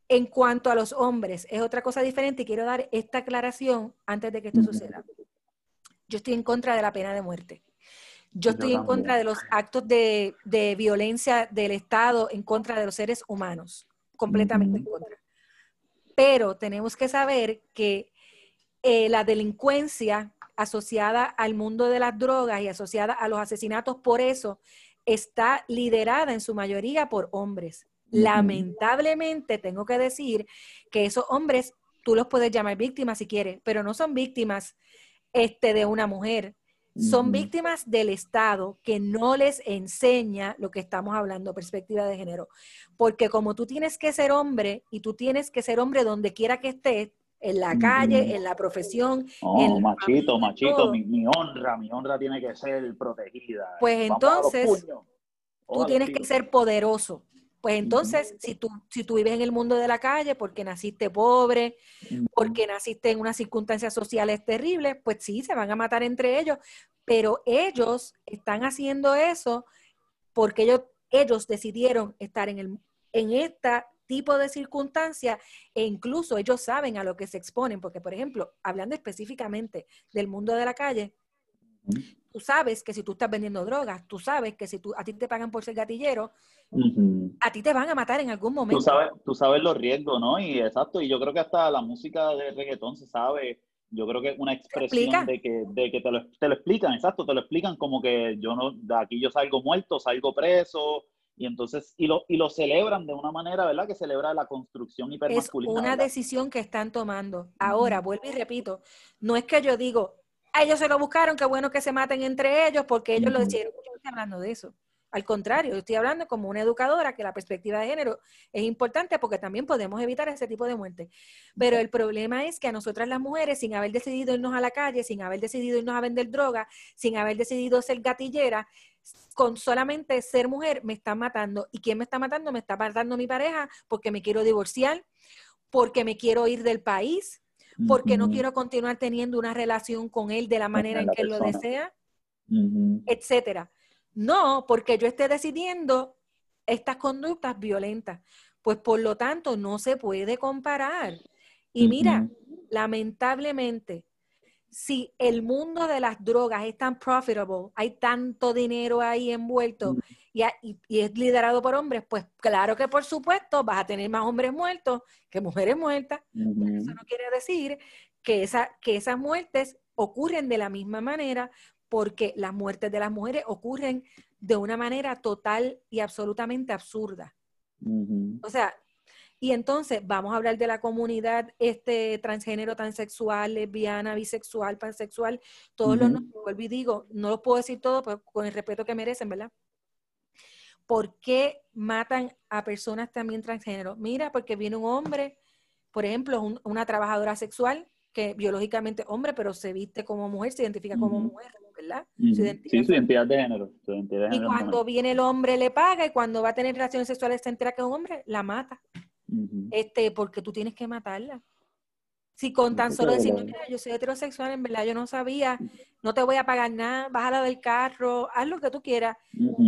en cuanto a los hombres, es otra cosa diferente y quiero dar esta aclaración antes de que esto suceda. Yo estoy en contra de la pena de muerte. Yo estoy en contra de los actos de, violencia del Estado en contra de los seres humanos, completamente en contra. Pero tenemos que saber que eh, la delincuencia asociada al mundo de las drogas y asociada a los asesinatos por eso está liderada en su mayoría por hombres. Lamentablemente tengo que decir que esos hombres, tú los puedes llamar víctimas si quieres, pero no son víctimas este, de una mujer, son víctimas del Estado que no les enseña lo que estamos hablando, perspectiva de género. Porque como tú tienes que ser hombre y tú tienes que ser hombre donde quiera que estés, en la calle, en la profesión. Oh, machito, machito, mi, honra, mi honra tiene que ser protegida. Pues entonces, tú tienes que ser poderoso. Pues entonces, si tú, si tú vives en el mundo de la calle porque naciste pobre, porque naciste en unas circunstancias sociales terribles, pues sí, se van a matar entre ellos, pero ellos están haciendo eso porque ellos, ellos decidieron estar en, el, en este tipo de circunstancias e incluso ellos saben a lo que se exponen, porque por ejemplo, hablando específicamente del mundo de la calle, tú sabes que si tú estás vendiendo drogas, tú sabes que si tú, a ti te pagan por ser gatillero, a ti te van a matar en algún momento. Tú sabes, tú sabes los riesgos, ¿no? Y exacto, y yo creo que hasta la música de reggaetón se sabe, yo creo que es una expresión de que, de que te, lo, te lo explican, exacto, te lo explican como que yo no, de aquí yo salgo muerto, salgo preso, y entonces, y lo, y lo celebran de una manera, ¿verdad? Que celebra la construcción hipermasculina. Es una decisión que están tomando. Ahora, vuelvo y repito, no es que yo digo, ellos se lo buscaron, qué bueno que se maten entre ellos porque ellos lo hicieron. Yo no estoy hablando de eso. Al contrario, yo estoy hablando como una educadora que la perspectiva de género es importante porque también podemos evitar ese tipo de muerte. Pero el problema es que a nosotras las mujeres, sin haber decidido irnos a la calle, sin haber decidido irnos a vender droga, sin haber decidido ser gatillera, con solamente ser mujer me están matando. ¿Y quién me está matando? Me está matando mi pareja porque me quiero divorciar, porque me quiero ir del país, porque no quiero continuar teniendo una relación con él de la manera en que él lo desea, etcétera. No, porque yo esté decidiendo estas conductas violentas. Pues por lo tanto, no se puede comparar. Y mira, lamentablemente, si el mundo de las drogas es tan profitable, hay tanto dinero ahí envuelto y, es liderado por hombres, pues claro que por supuesto vas a tener más hombres muertos que mujeres muertas. Eso no quiere decir que, esa, que esas muertes ocurren de la misma manera porque las muertes de las mujeres ocurren de una manera total y absolutamente absurda. O sea, y entonces vamos a hablar de la comunidad este transgénero, transexual, lesbiana, bisexual, pansexual, todos los nombres, vuelvo y digo, no los puedo decir todos, pero con el respeto que merecen, ¿verdad? ¿Por qué matan a personas también transgénero? Mira, porque viene un hombre, por ejemplo, una trabajadora sexual, que biológicamente hombre, pero se viste como mujer, se identifica como mujer, ¿verdad? sí, su identidad de género. y cuando viene el hombre le paga y cuando va a tener relaciones sexuales se entera que es un hombre, la mata. Este, porque tú tienes que matarla. Si con tan solo decir, mira, yo soy heterosexual, en verdad yo no sabía, no te voy a pagar nada, bájala del carro, haz lo que tú quieras.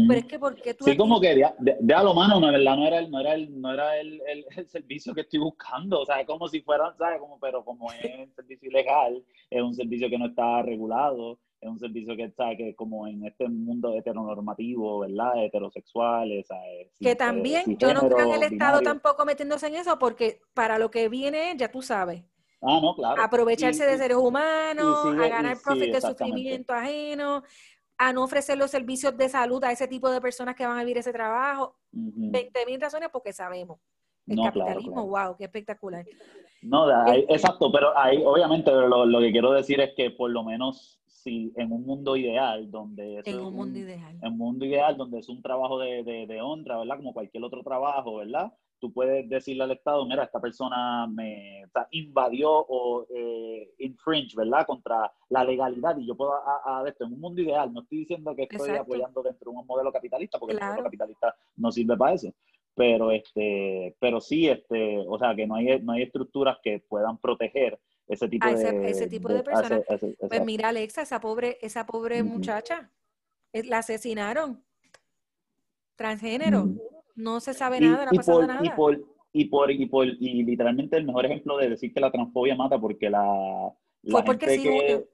Pero es que porque tú... Sí, como que de, a lo mano, no, verdad, no era, el, no era, el, no era el, el, servicio que estoy buscando, o sea, es como si fuera, ¿sabes? Como, pero como es un servicio ilegal, es un servicio que no está regulado, es un servicio que está que como en este mundo heteronormativo, ¿verdad? Heterosexuales. que también, yo no creo en el Estado tampoco metiéndose en eso, porque para lo que viene, ya tú sabes Ah, no, claro. Aprovecharse de seres humanos, a ganar profit de sufrimiento ajeno, a no ofrecer los servicios de salud a ese tipo de personas que van a vivir ese trabajo. 20 mil razones porque sabemos. El capitalismo, wow, qué espectacular. No, exacto, pero ahí obviamente lo, lo, que quiero decir es que por lo menos si en un mundo ideal donde... En un mundo ideal. En un mundo ideal donde es un trabajo de, de, de honra, ¿verdad? Como cualquier otro trabajo, ¿verdad? tú puedes decirle al Estado, mira, esta persona me invadió o eh, infringe, ¿verdad? Contra la legalidad y yo puedo a, esto en un mundo ideal. No estoy diciendo que estoy apoyando dentro de un modelo capitalista, porque el modelo capitalista no sirve para eso. pero este, pero sí, este, o sea, que no hay, no hay estructuras que puedan proteger ese tipo de, ese tipo de, personas. pues mira, Alexa, esa pobre, esa pobre muchacha, eh, la asesinaron, transgénero, no se sabe nada, no ha pasado nada. Y por, y por, y por, y literalmente el mejor ejemplo de decir que la transfobia mata porque la, la porque gente que,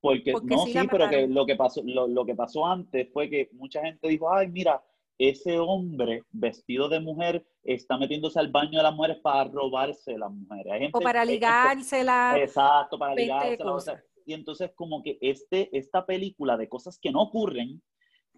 porque, no, sí, pero que lo que pasó, lo, lo que pasó antes fue que mucha gente dijo, ay, mira, ese hombre vestido de mujer está metiéndose al baño de las mujeres para robarse a las mujeres. o para ligársela. Exacto, para ligársela. y entonces como que este, esta película de cosas que no ocurren,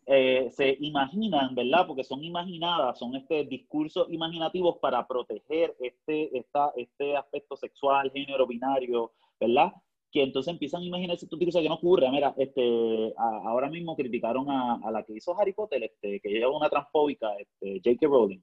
eh, se imaginan, ¿verdad? Porque son imaginadas, son este discursos imaginativos para proteger este, esta, este aspecto sexual, género, binario, ¿verdad? Que entonces empiezan a imaginarse tú cosas que no ocurre. Mira, este, ahora mismo criticaron a, a, la que hizo Harry Potter, este, que ella es una transfóbica, este, J.K. Rowling.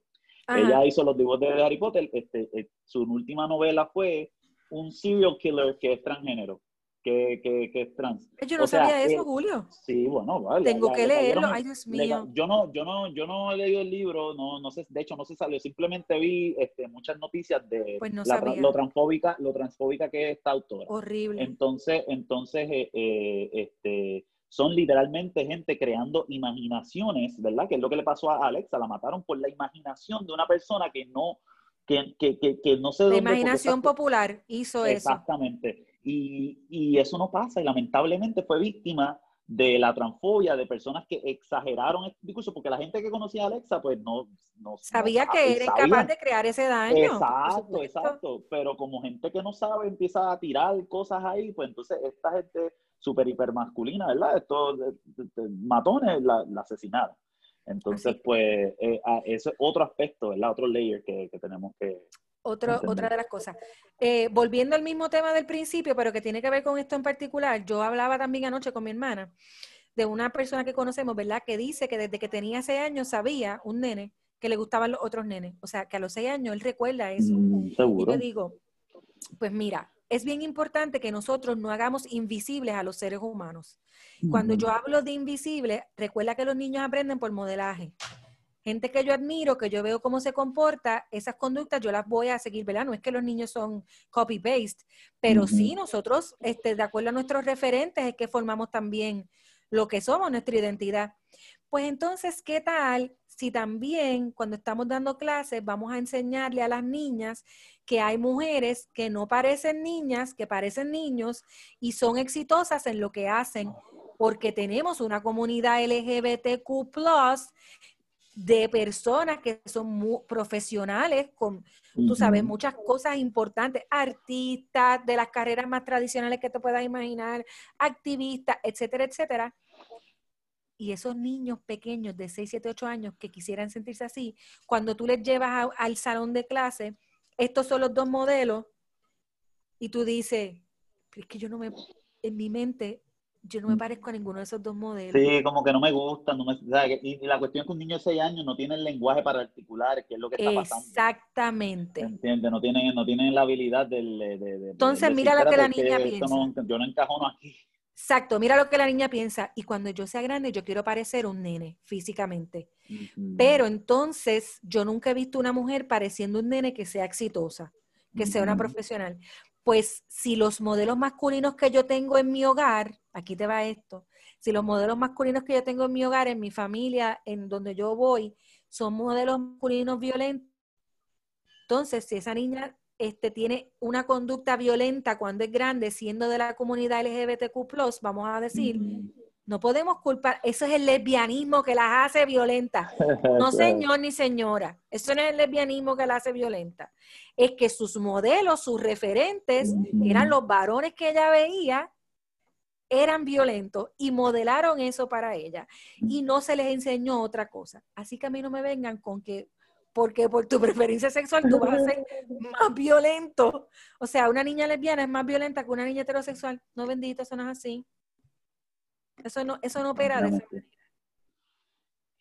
Ella hizo los dibujos de Harry Potter. Este, eh, su última novela fue un serial killer que es transgénero que, que, que es trans. Yo no sabía eso, Julio. Sí, bueno, vale. Tengo que leerlo, ay Dios mío. yo no, yo no, yo no he leído el libro, no, no sé, de hecho no se salió, simplemente vi este, muchas noticias de pues lo transfóbica, lo transfóbica que es esta autora. Horrible. Entonces, entonces, eh, eh, este, son literalmente gente creando imaginaciones, ¿verdad? Que es lo que le pasó a Alexa, la mataron por la imaginación de una persona que no, que, que, que, no se... La imaginación popular hizo eso. Exactamente. Y, y, eso no pasa y lamentablemente fue víctima de la transfobia, de personas que exageraron este discurso, porque la gente que conocía a Alexa, pues no... no sabía que era incapaz de crear ese daño. Exacto, exacto, pero como gente que no sabe empieza a tirar cosas ahí, pues entonces esta gente súper hiper masculina, ¿verdad? Estos matones la, asesinaron. Entonces, pues, eh, ah, eso es otro aspecto, ¿verdad? Otro layer que, que tenemos que, otro, otra de las cosas. Eh, volviendo al mismo tema del principio, pero que tiene que ver con esto en particular, yo hablaba también anoche con mi hermana de una persona que conocemos, ¿verdad? Que dice que desde que tenía seis años sabía, un nene, que le gustaban los otros nenes. O sea, que a los seis años él recuerda eso. Mm, y yo digo, pues mira, es bien importante que nosotros no hagamos invisibles a los seres humanos. Cuando yo hablo de invisible, recuerda que los niños aprenden por modelaje gente que yo admiro, que yo veo cómo se comporta, esas conductas yo las voy a seguir, ¿verdad? No es que los niños son copy-paste, pero sí nosotros, este, de acuerdo a nuestros referentes, es que formamos también lo que somos, nuestra identidad. Pues entonces, ¿qué tal si también cuando estamos dando clases vamos a enseñarle a las niñas que hay mujeres que no parecen niñas, que parecen niños y son exitosas en lo que hacen? Porque tenemos una comunidad LGBTQ de personas que son muy profesionales con, tú sabes, muchas cosas importantes, artistas de las carreras más tradicionales que te puedas imaginar, activistas, etcétera, etcétera. Y esos niños pequeños de 6, 7, 8 años que quisieran sentirse así, cuando tú les llevas al salón de clase, estos son los dos modelos, y tú dices, es que yo no me, en mi mente, yo no me parezco a ninguno de esos dos modelos. Sí, como que no me gustan. No me, y, la cuestión es que un niño de 6 años no tiene el lenguaje para articular, que es lo que está pasando. Exactamente. ¿Entiendes? No tienen, no tienen la habilidad del, de, Entonces, mira lo que la niña piensa. yo no encajo aquí. Exacto, mira lo que la niña piensa. Y cuando yo sea grande, yo quiero parecer un nene físicamente. Pero entonces, yo nunca he visto una mujer pareciendo un nene que sea exitosa, que sea una profesional pues si los modelos masculinos que yo tengo en mi hogar, aquí te va esto, si los modelos masculinos que yo tengo en mi hogar, en mi familia, en donde yo voy, son modelos masculinos violentos, entonces si esa niña este, tiene una conducta violenta cuando es grande, siendo de la comunidad LGBTQ, vamos a decir, no podemos culpar, eso es el lesbianismo que las hace violentas. No señor ni señora, eso no es el lesbianismo que las hace violenta. Es que sus modelos, sus referentes, eran los varones que ella veía, eran violentos y modelaron eso para ella. Y no se les enseñó otra cosa. Así que a mí no me vengan con que porque por tu preferencia sexual tú vas a ser más violento. O sea, una niña lesbiana es más violenta que una niña heterosexual. No bendito, eso no es así. Eso no, eso no opera de esa manera.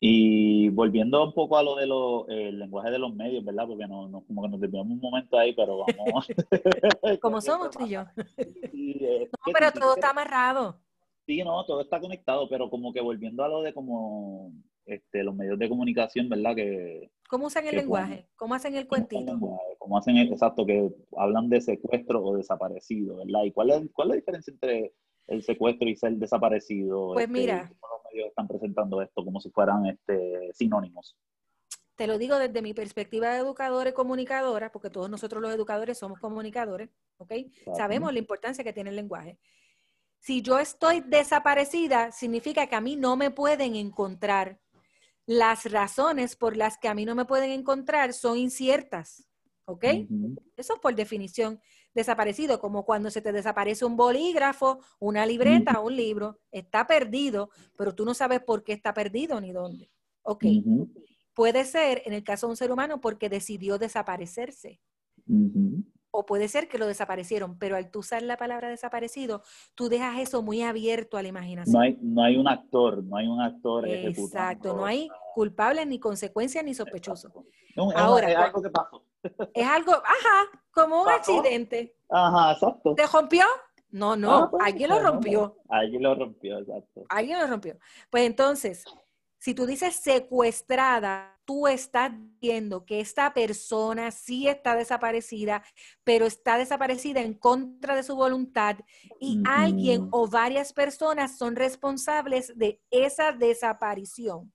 Y volviendo un poco a lo de los el lenguaje de los medios, ¿verdad? Porque no, no, como que nos desviamos un momento ahí, pero vamos. como somos tú y yo. no, pero todo está amarrado. Sí, no, todo está conectado, pero como que volviendo a lo de como este, los medios de comunicación, ¿verdad? Que, ¿Cómo usan el lenguaje? ¿Cómo hacen el cuentito? ¿Cómo hacen el, exacto, que hablan de secuestro o desaparecido, ¿verdad? ¿Y cuál es, cuál es la diferencia entre el secuestro y ser desaparecido? Pues este, mira. ¿Cómo los medios están presentando esto como si fueran este, sinónimos? Te lo digo desde mi perspectiva de educadora y comunicadora, porque todos nosotros los educadores somos comunicadores, ¿ok? Sabemos la importancia que tiene el lenguaje. Si yo estoy desaparecida, significa que a mí no me pueden encontrar las razones por las que a mí no me pueden encontrar son inciertas. ¿Ok? Eso por definición. Desaparecido, como cuando se te desaparece un bolígrafo, una libreta, un libro, está perdido, pero tú no sabes por qué está perdido ni dónde. ¿Ok? Puede ser, en el caso de un ser humano, porque decidió desaparecerse o puede ser que lo desaparecieron, pero al tú usar la palabra desaparecido, tú dejas eso muy abierto a la imaginación. No hay, no hay un actor, no hay un actor Exacto, no hay culpable ni consecuencia ni sospechoso. Ahora, es algo que pasó. Es algo, ajá, como un accidente. Ajá, exacto. ¿Te rompió? No, no, ah, pues, alguien lo rompió. alguien lo rompió, exacto. Alguien lo rompió. Pues entonces, si tú dices secuestrada, tú estás viendo que esta persona sí está desaparecida, pero está desaparecida en contra de su voluntad y alguien o varias personas son responsables de esa desaparición.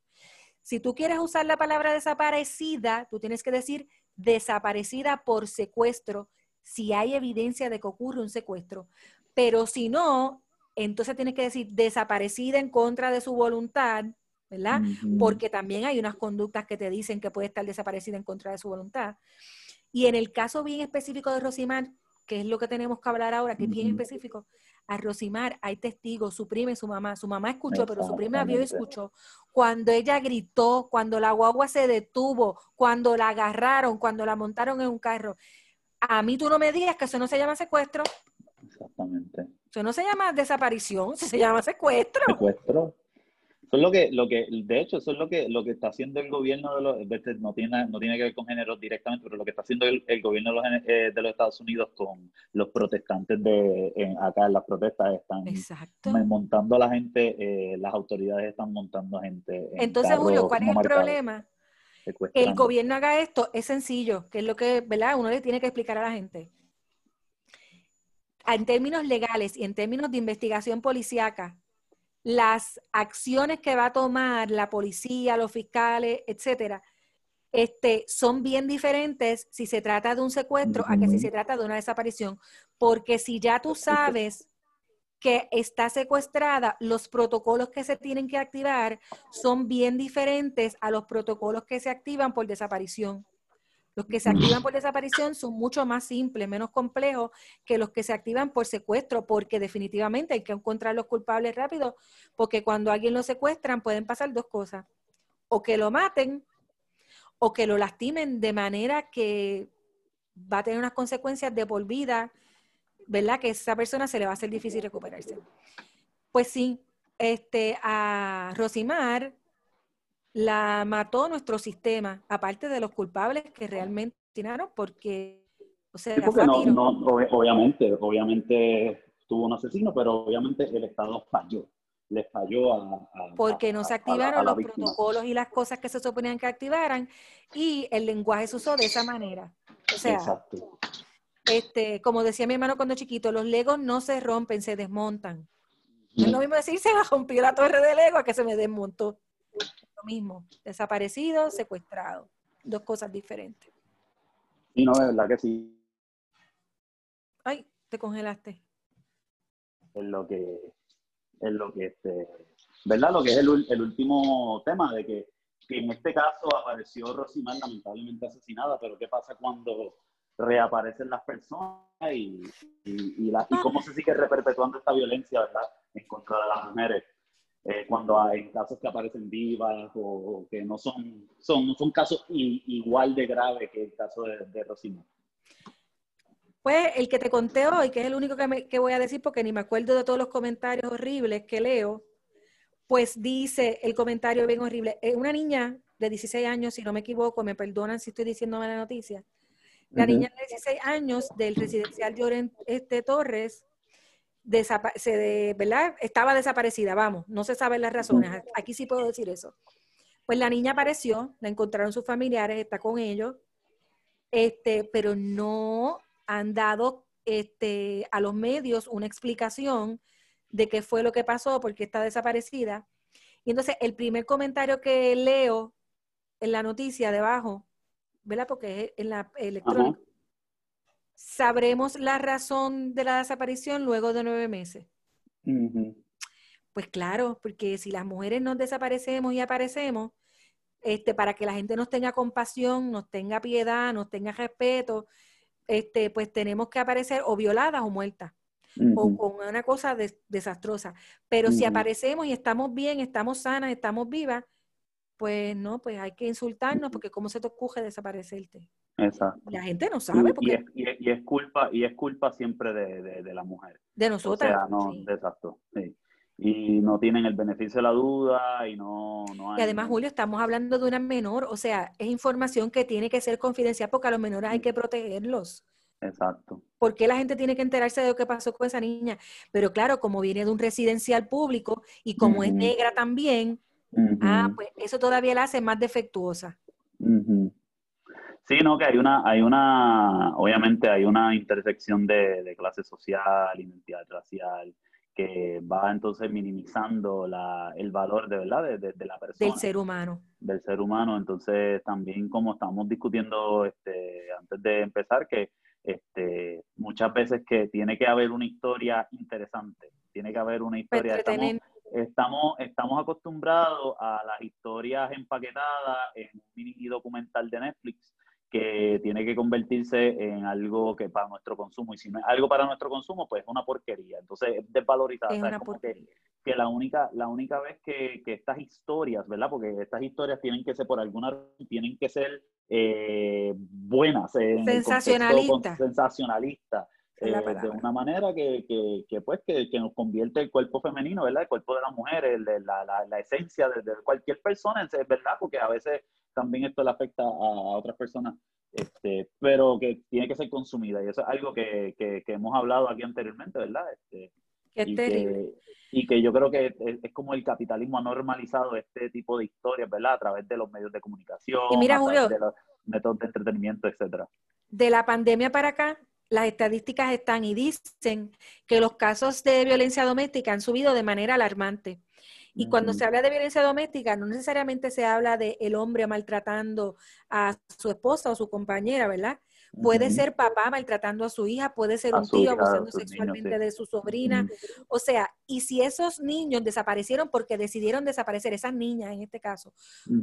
Si tú quieres usar la palabra desaparecida, tú tienes que decir desaparecida por secuestro si hay evidencia de que ocurre un secuestro. Pero si no, entonces tienes que decir desaparecida en contra de su voluntad ¿verdad? Porque también hay unas conductas que te dicen que puede estar desaparecida en contra de su voluntad. Y en el caso bien específico de Rosimar, que es lo que tenemos que hablar ahora, que es bien específico, a Rosimar hay testigos, su prima y su mamá. Su mamá escuchó, pero su prima vio y escuchó. Cuando ella gritó, cuando la guagua se detuvo, cuando la agarraron, cuando la montaron en un carro. A mí tú no me digas que eso no se llama secuestro. Exactamente. Eso no se llama desaparición, se llama secuestro. Secuestro lo que, lo que, de hecho, eso es lo que, lo que está haciendo el gobierno de los, no tiene, no tiene que ver con género directamente, pero lo que está haciendo el, gobierno de los, eh, de los, Estados Unidos con los protestantes de acá en las protestas están montando a la gente, eh, las autoridades están montando gente. Entonces, Julio, ¿cuál es el problema? Que el gobierno haga esto es sencillo, que es lo que, ¿verdad? Uno le tiene que explicar a la gente. En términos legales y en términos de investigación policíaca, las acciones que va a tomar la policía, los fiscales, etcétera, este, son bien diferentes si se trata de un secuestro a que si se trata de una desaparición. Porque si ya tú sabes que está secuestrada, los protocolos que se tienen que activar son bien diferentes a los protocolos que se activan por desaparición. Los que se activan por desaparición son mucho más simples, menos complejos que los que se activan por secuestro, porque definitivamente hay que encontrar los culpables rápido, porque cuando alguien lo secuestran pueden pasar dos cosas, o que lo maten o que lo lastimen de manera que va a tener unas consecuencias de por vida, ¿verdad? Que a esa persona se le va a hacer difícil recuperarse. Pues sí, este, a Rosimar la mató nuestro sistema, aparte de los culpables que realmente tiraron, porque, o sea, no, obviamente, obviamente tuvo un asesino, pero obviamente el Estado falló, le falló a... porque no se activaron los protocolos y las cosas que se suponían que activaran, y el lenguaje se usó de esa manera. O sea, este, como decía mi hermano cuando chiquito, los legos no se rompen, se desmontan. Es lo mismo decir, se me rompió la torre de Lego a que se me desmontó mismo, desaparecido, secuestrado, dos cosas diferentes. Y no, es verdad que sí. Ay, te congelaste. Es lo que, es lo que, este, ¿verdad? Lo que es el, el último tema de que, que, en este caso apareció Rosimar lamentablemente asesinada, pero ¿qué pasa cuando reaparecen las personas y, y, y, la, y cómo se sigue reperpetuando esta violencia, ¿verdad? En contra de las mujeres. Eh, cuando hay casos que aparecen vivas o, que no son, son, son casos igual de graves que el caso de, de Pues el que te conté hoy, que es el único que, que voy a decir porque ni me acuerdo de todos los comentarios horribles que leo, pues dice el comentario bien horrible. Es una niña de 16 años, si no me equivoco, me perdonan si estoy diciendo la noticia. La niña de 16 años del residencial de este, Torres se ¿verdad? estaba desaparecida, vamos, no se saben las razones, aquí sí puedo decir eso. Pues la niña apareció, la encontraron sus familiares, está con ellos, este, pero no han dado este, a los medios una explicación de qué fue lo que pasó, porque está desaparecida. Y entonces el primer comentario que leo en la noticia debajo, ¿verdad? Porque es en la electrónica, sabremos la razón de la desaparición luego de nueve meses. Pues claro, porque si las mujeres nos desaparecemos y aparecemos, este, para que la gente nos tenga compasión, nos tenga piedad, nos tenga respeto, este, pues tenemos que aparecer o violadas o muertas. O con una cosa desastrosa. Pero si aparecemos y estamos bien, estamos sanas, estamos vivas, pues no, pues hay que insultarnos porque ¿cómo se te ocurre desaparecerte? Exacto. La gente no sabe porque... Y, es, culpa, y es culpa siempre de, la mujer. De nosotras. O sea, no, exacto, Y no tienen el beneficio de la duda y no, Y además, Julio, estamos hablando de una menor, o sea, es información que tiene que ser confidencial porque a los menores hay que protegerlos. Exacto. ¿Por qué la gente tiene que enterarse de lo que pasó con esa niña? Pero claro, como viene de un residencial público y como es negra también, ah, pues eso todavía la hace más defectuosa. Sí, no, que hay una, hay una, obviamente hay una intersección de, clase social, identidad racial, que va entonces minimizando la, el valor de verdad de, la persona. Del ser humano. Del ser humano. Entonces, también como estamos discutiendo este, antes de empezar, que este, muchas veces que tiene que haber una historia interesante, tiene que haber una historia. Estamos, estamos, estamos acostumbrados a las historias empaquetadas en un mini documental de Netflix que tiene que convertirse en algo que para nuestro consumo. Y si no es algo para nuestro consumo, pues es una porquería. Entonces es desvalorizada. Es una porquería. Que, la única, la única vez que, que, estas historias, ¿verdad? Porque estas historias tienen que ser por alguna tienen que ser eh, buenas. Sensacionalistas. Eh, de una manera que, que, que pues que, que, nos convierte el cuerpo femenino, ¿verdad? El cuerpo de la mujer, el, la, la, la, esencia de, de, cualquier persona, es verdad, porque a veces también esto le afecta a, otras personas, este, pero que tiene que ser consumida y eso es algo que, que, hemos hablado aquí anteriormente, ¿verdad? Este, y, que, y que yo creo que es, como el capitalismo ha normalizado este tipo de historias, ¿verdad? A través de los medios de comunicación, y mira, Julio, de los métodos de entretenimiento, etcétera. De la pandemia para acá, las estadísticas están y dicen que los casos de violencia doméstica han subido de manera alarmante. Y cuando se habla de violencia doméstica, no necesariamente se habla de el hombre maltratando a su esposa o su compañera, ¿verdad? Puede ser papá maltratando a su hija, puede ser un tío abusando sexualmente de su sobrina. O sea, y si esos niños desaparecieron porque decidieron desaparecer, esas niñas en este caso,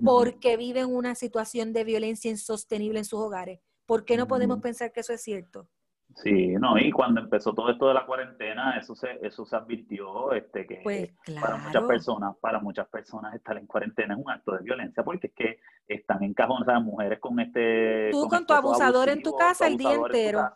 porque viven una situación de violencia insostenible en sus hogares, ¿por qué no podemos pensar que eso es cierto? Sí, no, y cuando empezó todo esto de la cuarentena, eso se, eso se advirtió, este, que pues, para muchas personas, para muchas personas estar en cuarentena es un acto de violencia, porque es que están en cajón, o mujeres con este... Tú con, tu abusador en tu casa el día entero.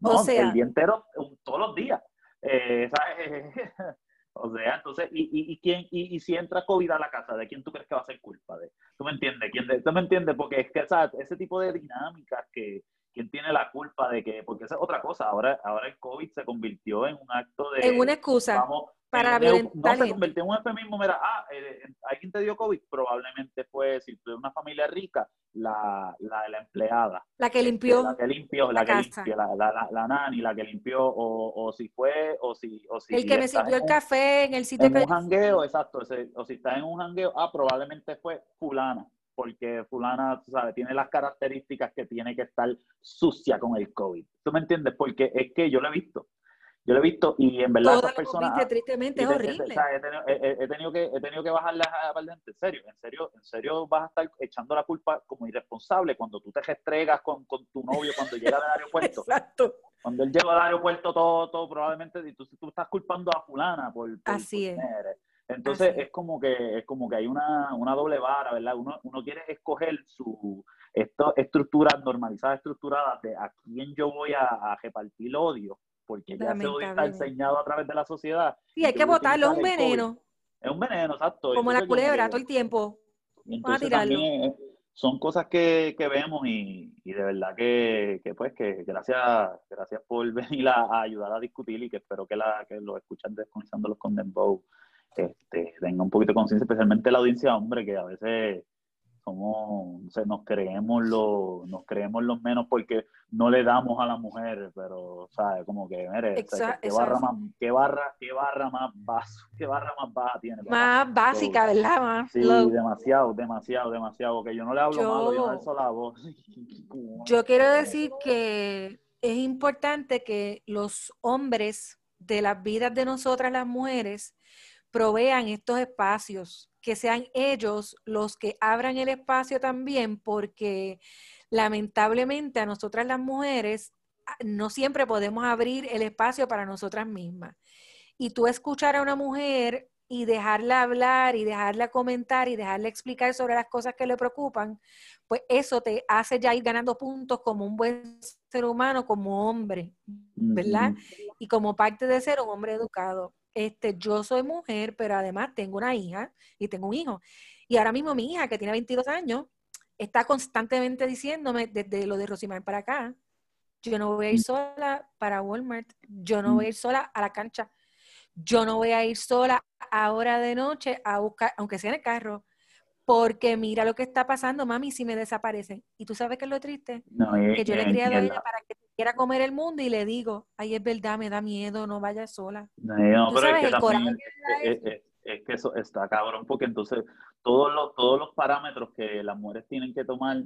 No, o sea, el día entero, todos los días. Eh, o sea, entonces, ¿y, y, y quién, y, y, si entra COVID a la casa, ¿de quién tú crees que va a ser culpa? de ¿Tú me entiendes? ¿Quién ¿Tú me entiendes? Porque es que, ¿sabes? Ese tipo de dinámicas que quién tiene la culpa de que, porque esa es otra cosa, ahora, ahora el COVID se convirtió en un acto de... En una excusa para violentar. No se convirtió en un eufemismo, mira, ah, eh, alguien te dio COVID, probablemente fue, si tú eres una familia rica, la, la, la empleada. La que limpió. La que limpió, la, que limpió, la, la, la, nani, la que limpió, o, o si fue, o si... O si el que me sirvió el café en el sitio... En un jangueo, exacto, o si está en un jangueo, ah, probablemente fue fulana porque fulana, sabes, tiene las características que tiene que estar sucia con el COVID. ¿Tú me entiendes? Porque es que yo lo he visto. Yo lo he visto y en verdad Todas personas... tristemente, es horrible. he, tenido, que, he tenido que bajarlas a En serio, en serio, en serio vas a estar echando la culpa como irresponsable cuando tú te restregas con, con tu novio cuando llega al aeropuerto. Exacto. Cuando él llega al aeropuerto todo, todo probablemente, y tú, tú estás culpando a fulana por... Así es. Entonces es como que es como que hay una, una doble vara, ¿verdad? Uno, uno quiere escoger su esto, estructuras normalizadas, estructuradas de a quién yo voy a, a repartir odio, porque ya ese odio está enseñado a través de la sociedad. Sí, hay que votarlo, es un veneno. Es un veneno, exacto. Como la culebra todo el tiempo. Vamos a tirarlo. son cosas que, que vemos y, y, de verdad que, que, pues que gracias gracias por venir a, ayudar a discutir y que espero que, la, que lo escuchan desconectándolos con Dembow este, tenga un poquito de conciencia, especialmente la audiencia hombre, que a veces somos, nos creemos los, nos creemos los menos porque no le damos a la mujer, pero, ¿sabes? Como que, mire, ¿qué, barra más, qué, barra, qué barra más baja, qué barra más baja tiene? Más básica, ¿verdad? sí, demasiado, demasiado, demasiado, que yo no le hablo yo, malo, yo no alzo la voz. yo quiero decir que es importante que los hombres de las vidas de nosotras las mujeres provean estos espacios que sean ellos los que abran el espacio también, porque lamentablemente a nosotras las mujeres ah, no siempre podemos abrir el espacio para nosotras mismas. Y tú escuchar a una mujer y dejarla hablar y dejarla comentar y dejarla explicar sobre las cosas que le preocupan, pues eso te hace ya ir ganando puntos como un buen ser humano, como hombre, ¿verdad? Y como parte de ser un hombre educado este, yo soy mujer, pero además tengo una hija y tengo un hijo. Y ahora mismo mi hija, que tiene 22 años, está constantemente diciéndome desde lo de Rosimar para acá, yo no voy a ir mm. sola para Walmart, yo no voy a ir sola a la cancha, yo no voy a ir sola a hora de noche a buscar, aunque sea en el carro, porque mira lo que está pasando, mami, si me desaparecen. Y tú sabes que es lo triste, que yo le he criado a ella para que quiera comer el mundo y le digo, ay, es verdad, me da miedo, no vaya sola. No, pero es que es, que eso está cabrón, porque entonces todos los, todos los parámetros que las mujeres tienen que tomar,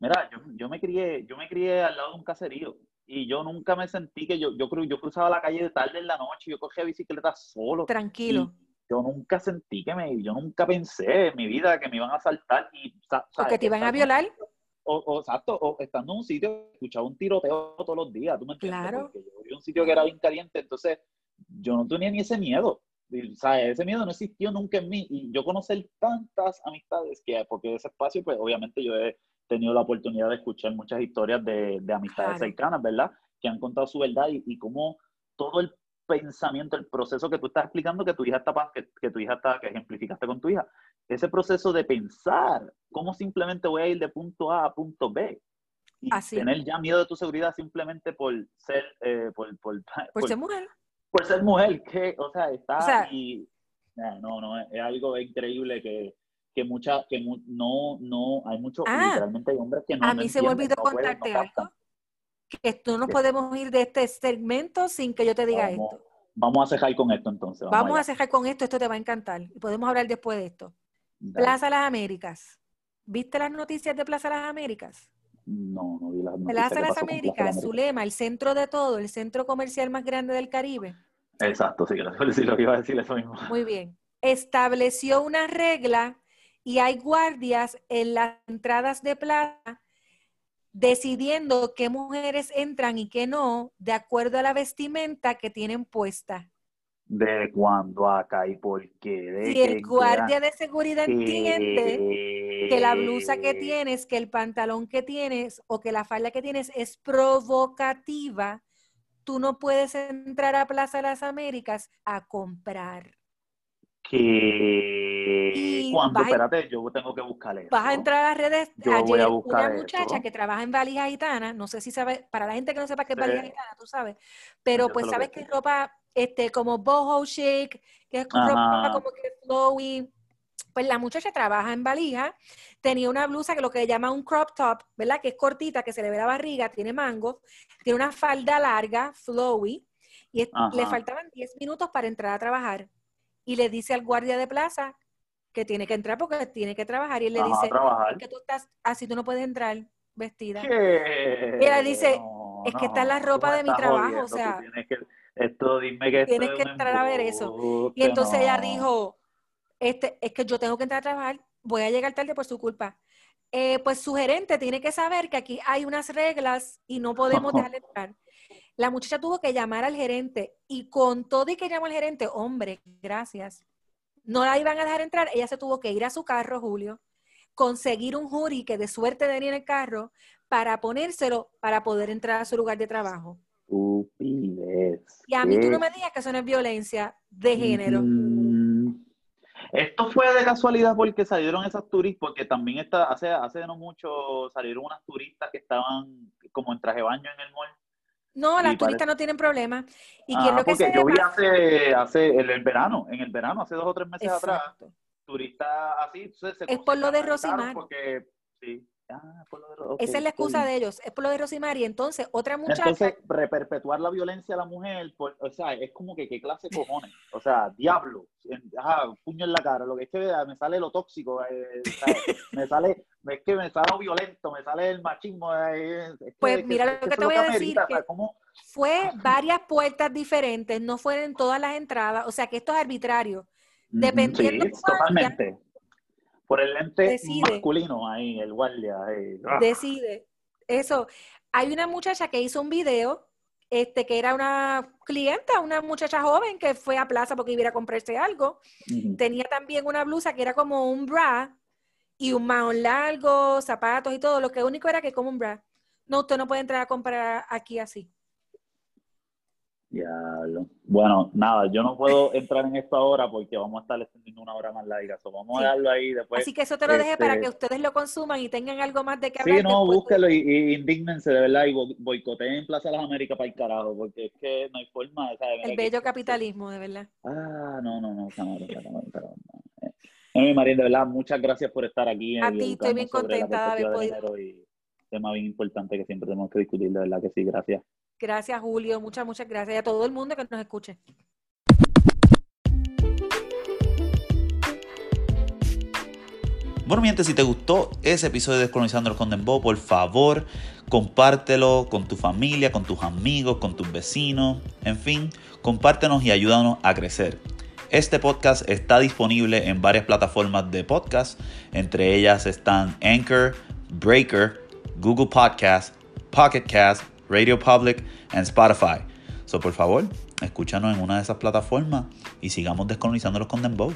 mira, yo, yo me crié, yo me crié al lado de un caserío y yo nunca me sentí que yo, yo, yo cruzaba la calle de tarde en la noche, yo cogía bicicleta solo. Tranquilo yo nunca sentí que me, yo nunca pensé en mi vida que me iban a saltar y... O que te iban a violar. O, o, exacto, o estando en un sitio, escuchaba un tiroteo todos los días, ¿tú me entiendes? Claro. Porque yo vi un sitio que era bien caliente, entonces yo no tenía ni ese miedo. O sea, ese miedo no existió nunca en mí. Y yo conocer tantas amistades que, porque ese espacio, pues obviamente yo he tenido la oportunidad de escuchar muchas historias de, de amistades cercanas, ¿verdad? Que han contado su verdad y, y cómo todo el pensamiento, el proceso que tú estás explicando que tu hija está, que, que tu hija está, que ejemplificaste con tu hija, ese proceso de pensar cómo simplemente voy a ir de punto A a punto B y tener ya miedo de tu seguridad simplemente por ser, eh, por, por, por, ser mujer. Por ser mujer, que, o sea, está y, no, no, es, algo increíble que, que mucha, que no, no, hay muchos, ah, literalmente hay hombres que no. A mí se me olvidó contarte algo que tú no podemos ir de este segmento sin que yo te diga esto. Vamos a cejar con esto entonces. Vamos, a cejar con esto, esto te va a encantar. Podemos hablar después de esto. Plaza Las Américas. ¿Viste las noticias de Plaza Las Américas? No, no vi las noticias. Plaza Las Américas, su lema, el centro de todo, el centro comercial más grande del Caribe. Exacto, sí, sí lo que iba a decir eso mismo. Muy bien. Estableció una regla y hay guardias en las entradas de plaza decidiendo qué mujeres entran y qué no, de acuerdo a la vestimenta que tienen puesta. ¿De cuándo acá y por qué? si el guardia de seguridad entiende que la blusa que tienes, que el pantalón que tienes o que la falda que tienes es provocativa, tú no puedes entrar a Plaza de las Américas a comprar. Que cuando, espérate, yo tengo que buscar eso. Vas a entrar a las redes. Yo voy a buscar una muchacha que trabaja en valija gitana, no sé si sabe, para la gente que no sepa qué es valija gitana, tú sabes, pero pues sabes que es. ropa este, como boho chic, que es ropa como que flowy. Pues la muchacha trabaja en valija, tenía una blusa que lo que le llama un crop top, ¿verdad? Que es cortita, que se le ve la barriga, tiene mango, tiene una falda larga, flowy, y le faltaban 10 minutos para entrar a trabajar. Y le dice al guardia de plaza que tiene que entrar porque tiene que trabajar y él le dice que tú estás así tú no puedes entrar vestida y ella dice es que está en la ropa de mi trabajo o sea tienes que, esto dime que tienes que entrar a ver eso. y entonces ella dijo este es que yo tengo que entrar a trabajar voy a llegar tarde por su culpa eh, pues su gerente tiene que saber que aquí hay unas reglas y no podemos dejarle entrar. La muchacha tuvo que llamar al gerente y con todo y que llamó al gerente, hombre, gracias, no la iban a dejar entrar, ella se tuvo que ir a su carro, Julio, conseguir un jury que de suerte tenía en el carro para ponérselo para poder entrar a su lugar de trabajo. Y a mí tú no me digas que eso no es violencia de género. Mm, esto fue de casualidad porque salieron esas turistas, porque también está, hace, hace no mucho salieron unas turistas que estaban como en traje baño en el mall No, las turistas no tienen problema. Y ah, lo que porque yo vi hace, hace el, el, verano, en el verano, hace dos o tres meses atrás, turistas así. Se, es por lo de Rosimar. Porque, sí. Ah, Esa es la excusa de ellos, es por lo de Rosimar y entonces otra muchacha... Entonces, perpetuar la violencia a la mujer, o sea, es como que qué clase de cojones, o sea, diablo, ajá, puño en la cara, lo que es que me sale lo tóxico, eh, me sale, es que me sale lo violento, me sale el machismo. Eh, pues mira lo que, te voy a decir, fue varias puertas diferentes, no fueron todas las entradas, o sea que esto es arbitrario. Dependiendo sí, totalmente por el lente masculino ahí, el guardia. Ah. Decide. Eso. Hay una muchacha que hizo un video, este, que era una clienta, una muchacha joven que fue a plaza porque iba a comprarse algo. Tenía también una blusa que era como un bra y un mahón largo, zapatos y todo. Lo que único era que como un bra. No, usted no puede entrar a comprar aquí así. Diablo. Bueno, nada, yo no puedo entrar en esto ahora porque vamos a estar extendiendo una hora más larga. vamos a darlo ahí después. Así que eso te lo deje para que ustedes lo consuman y tengan algo más de que hablar. Sí, no, búsquelo y, y, indígnense de verdad y boicoteen Plaza de las Américas para el carajo porque es que no hay forma. El bello capitalismo, de verdad. Ah, no, no, no, no, no, no. María, de verdad, muchas gracias por estar aquí. A ti, estoy bien contenta de haber podido. Y tema bien importante que siempre tenemos que discutir, de verdad que sí, gracias. Gracias, Julio. Muchas, muchas gracias. Y a todo el mundo que nos escuche. Bueno, mi gente, si te gustó ese episodio de Descolonizando los Condembo, por favor, compártelo con tu familia, con tus amigos, con tus vecinos, en fin, compártenos y ayúdanos a crecer. Este podcast está disponible en varias plataformas de podcast, entre ellas están Anchor, Breaker, Google Podcast, Pocket Cast, Radio Public y Spotify. So, por favor, escúchanos en una de esas plataformas y sigamos descolonizándolos con Dembow.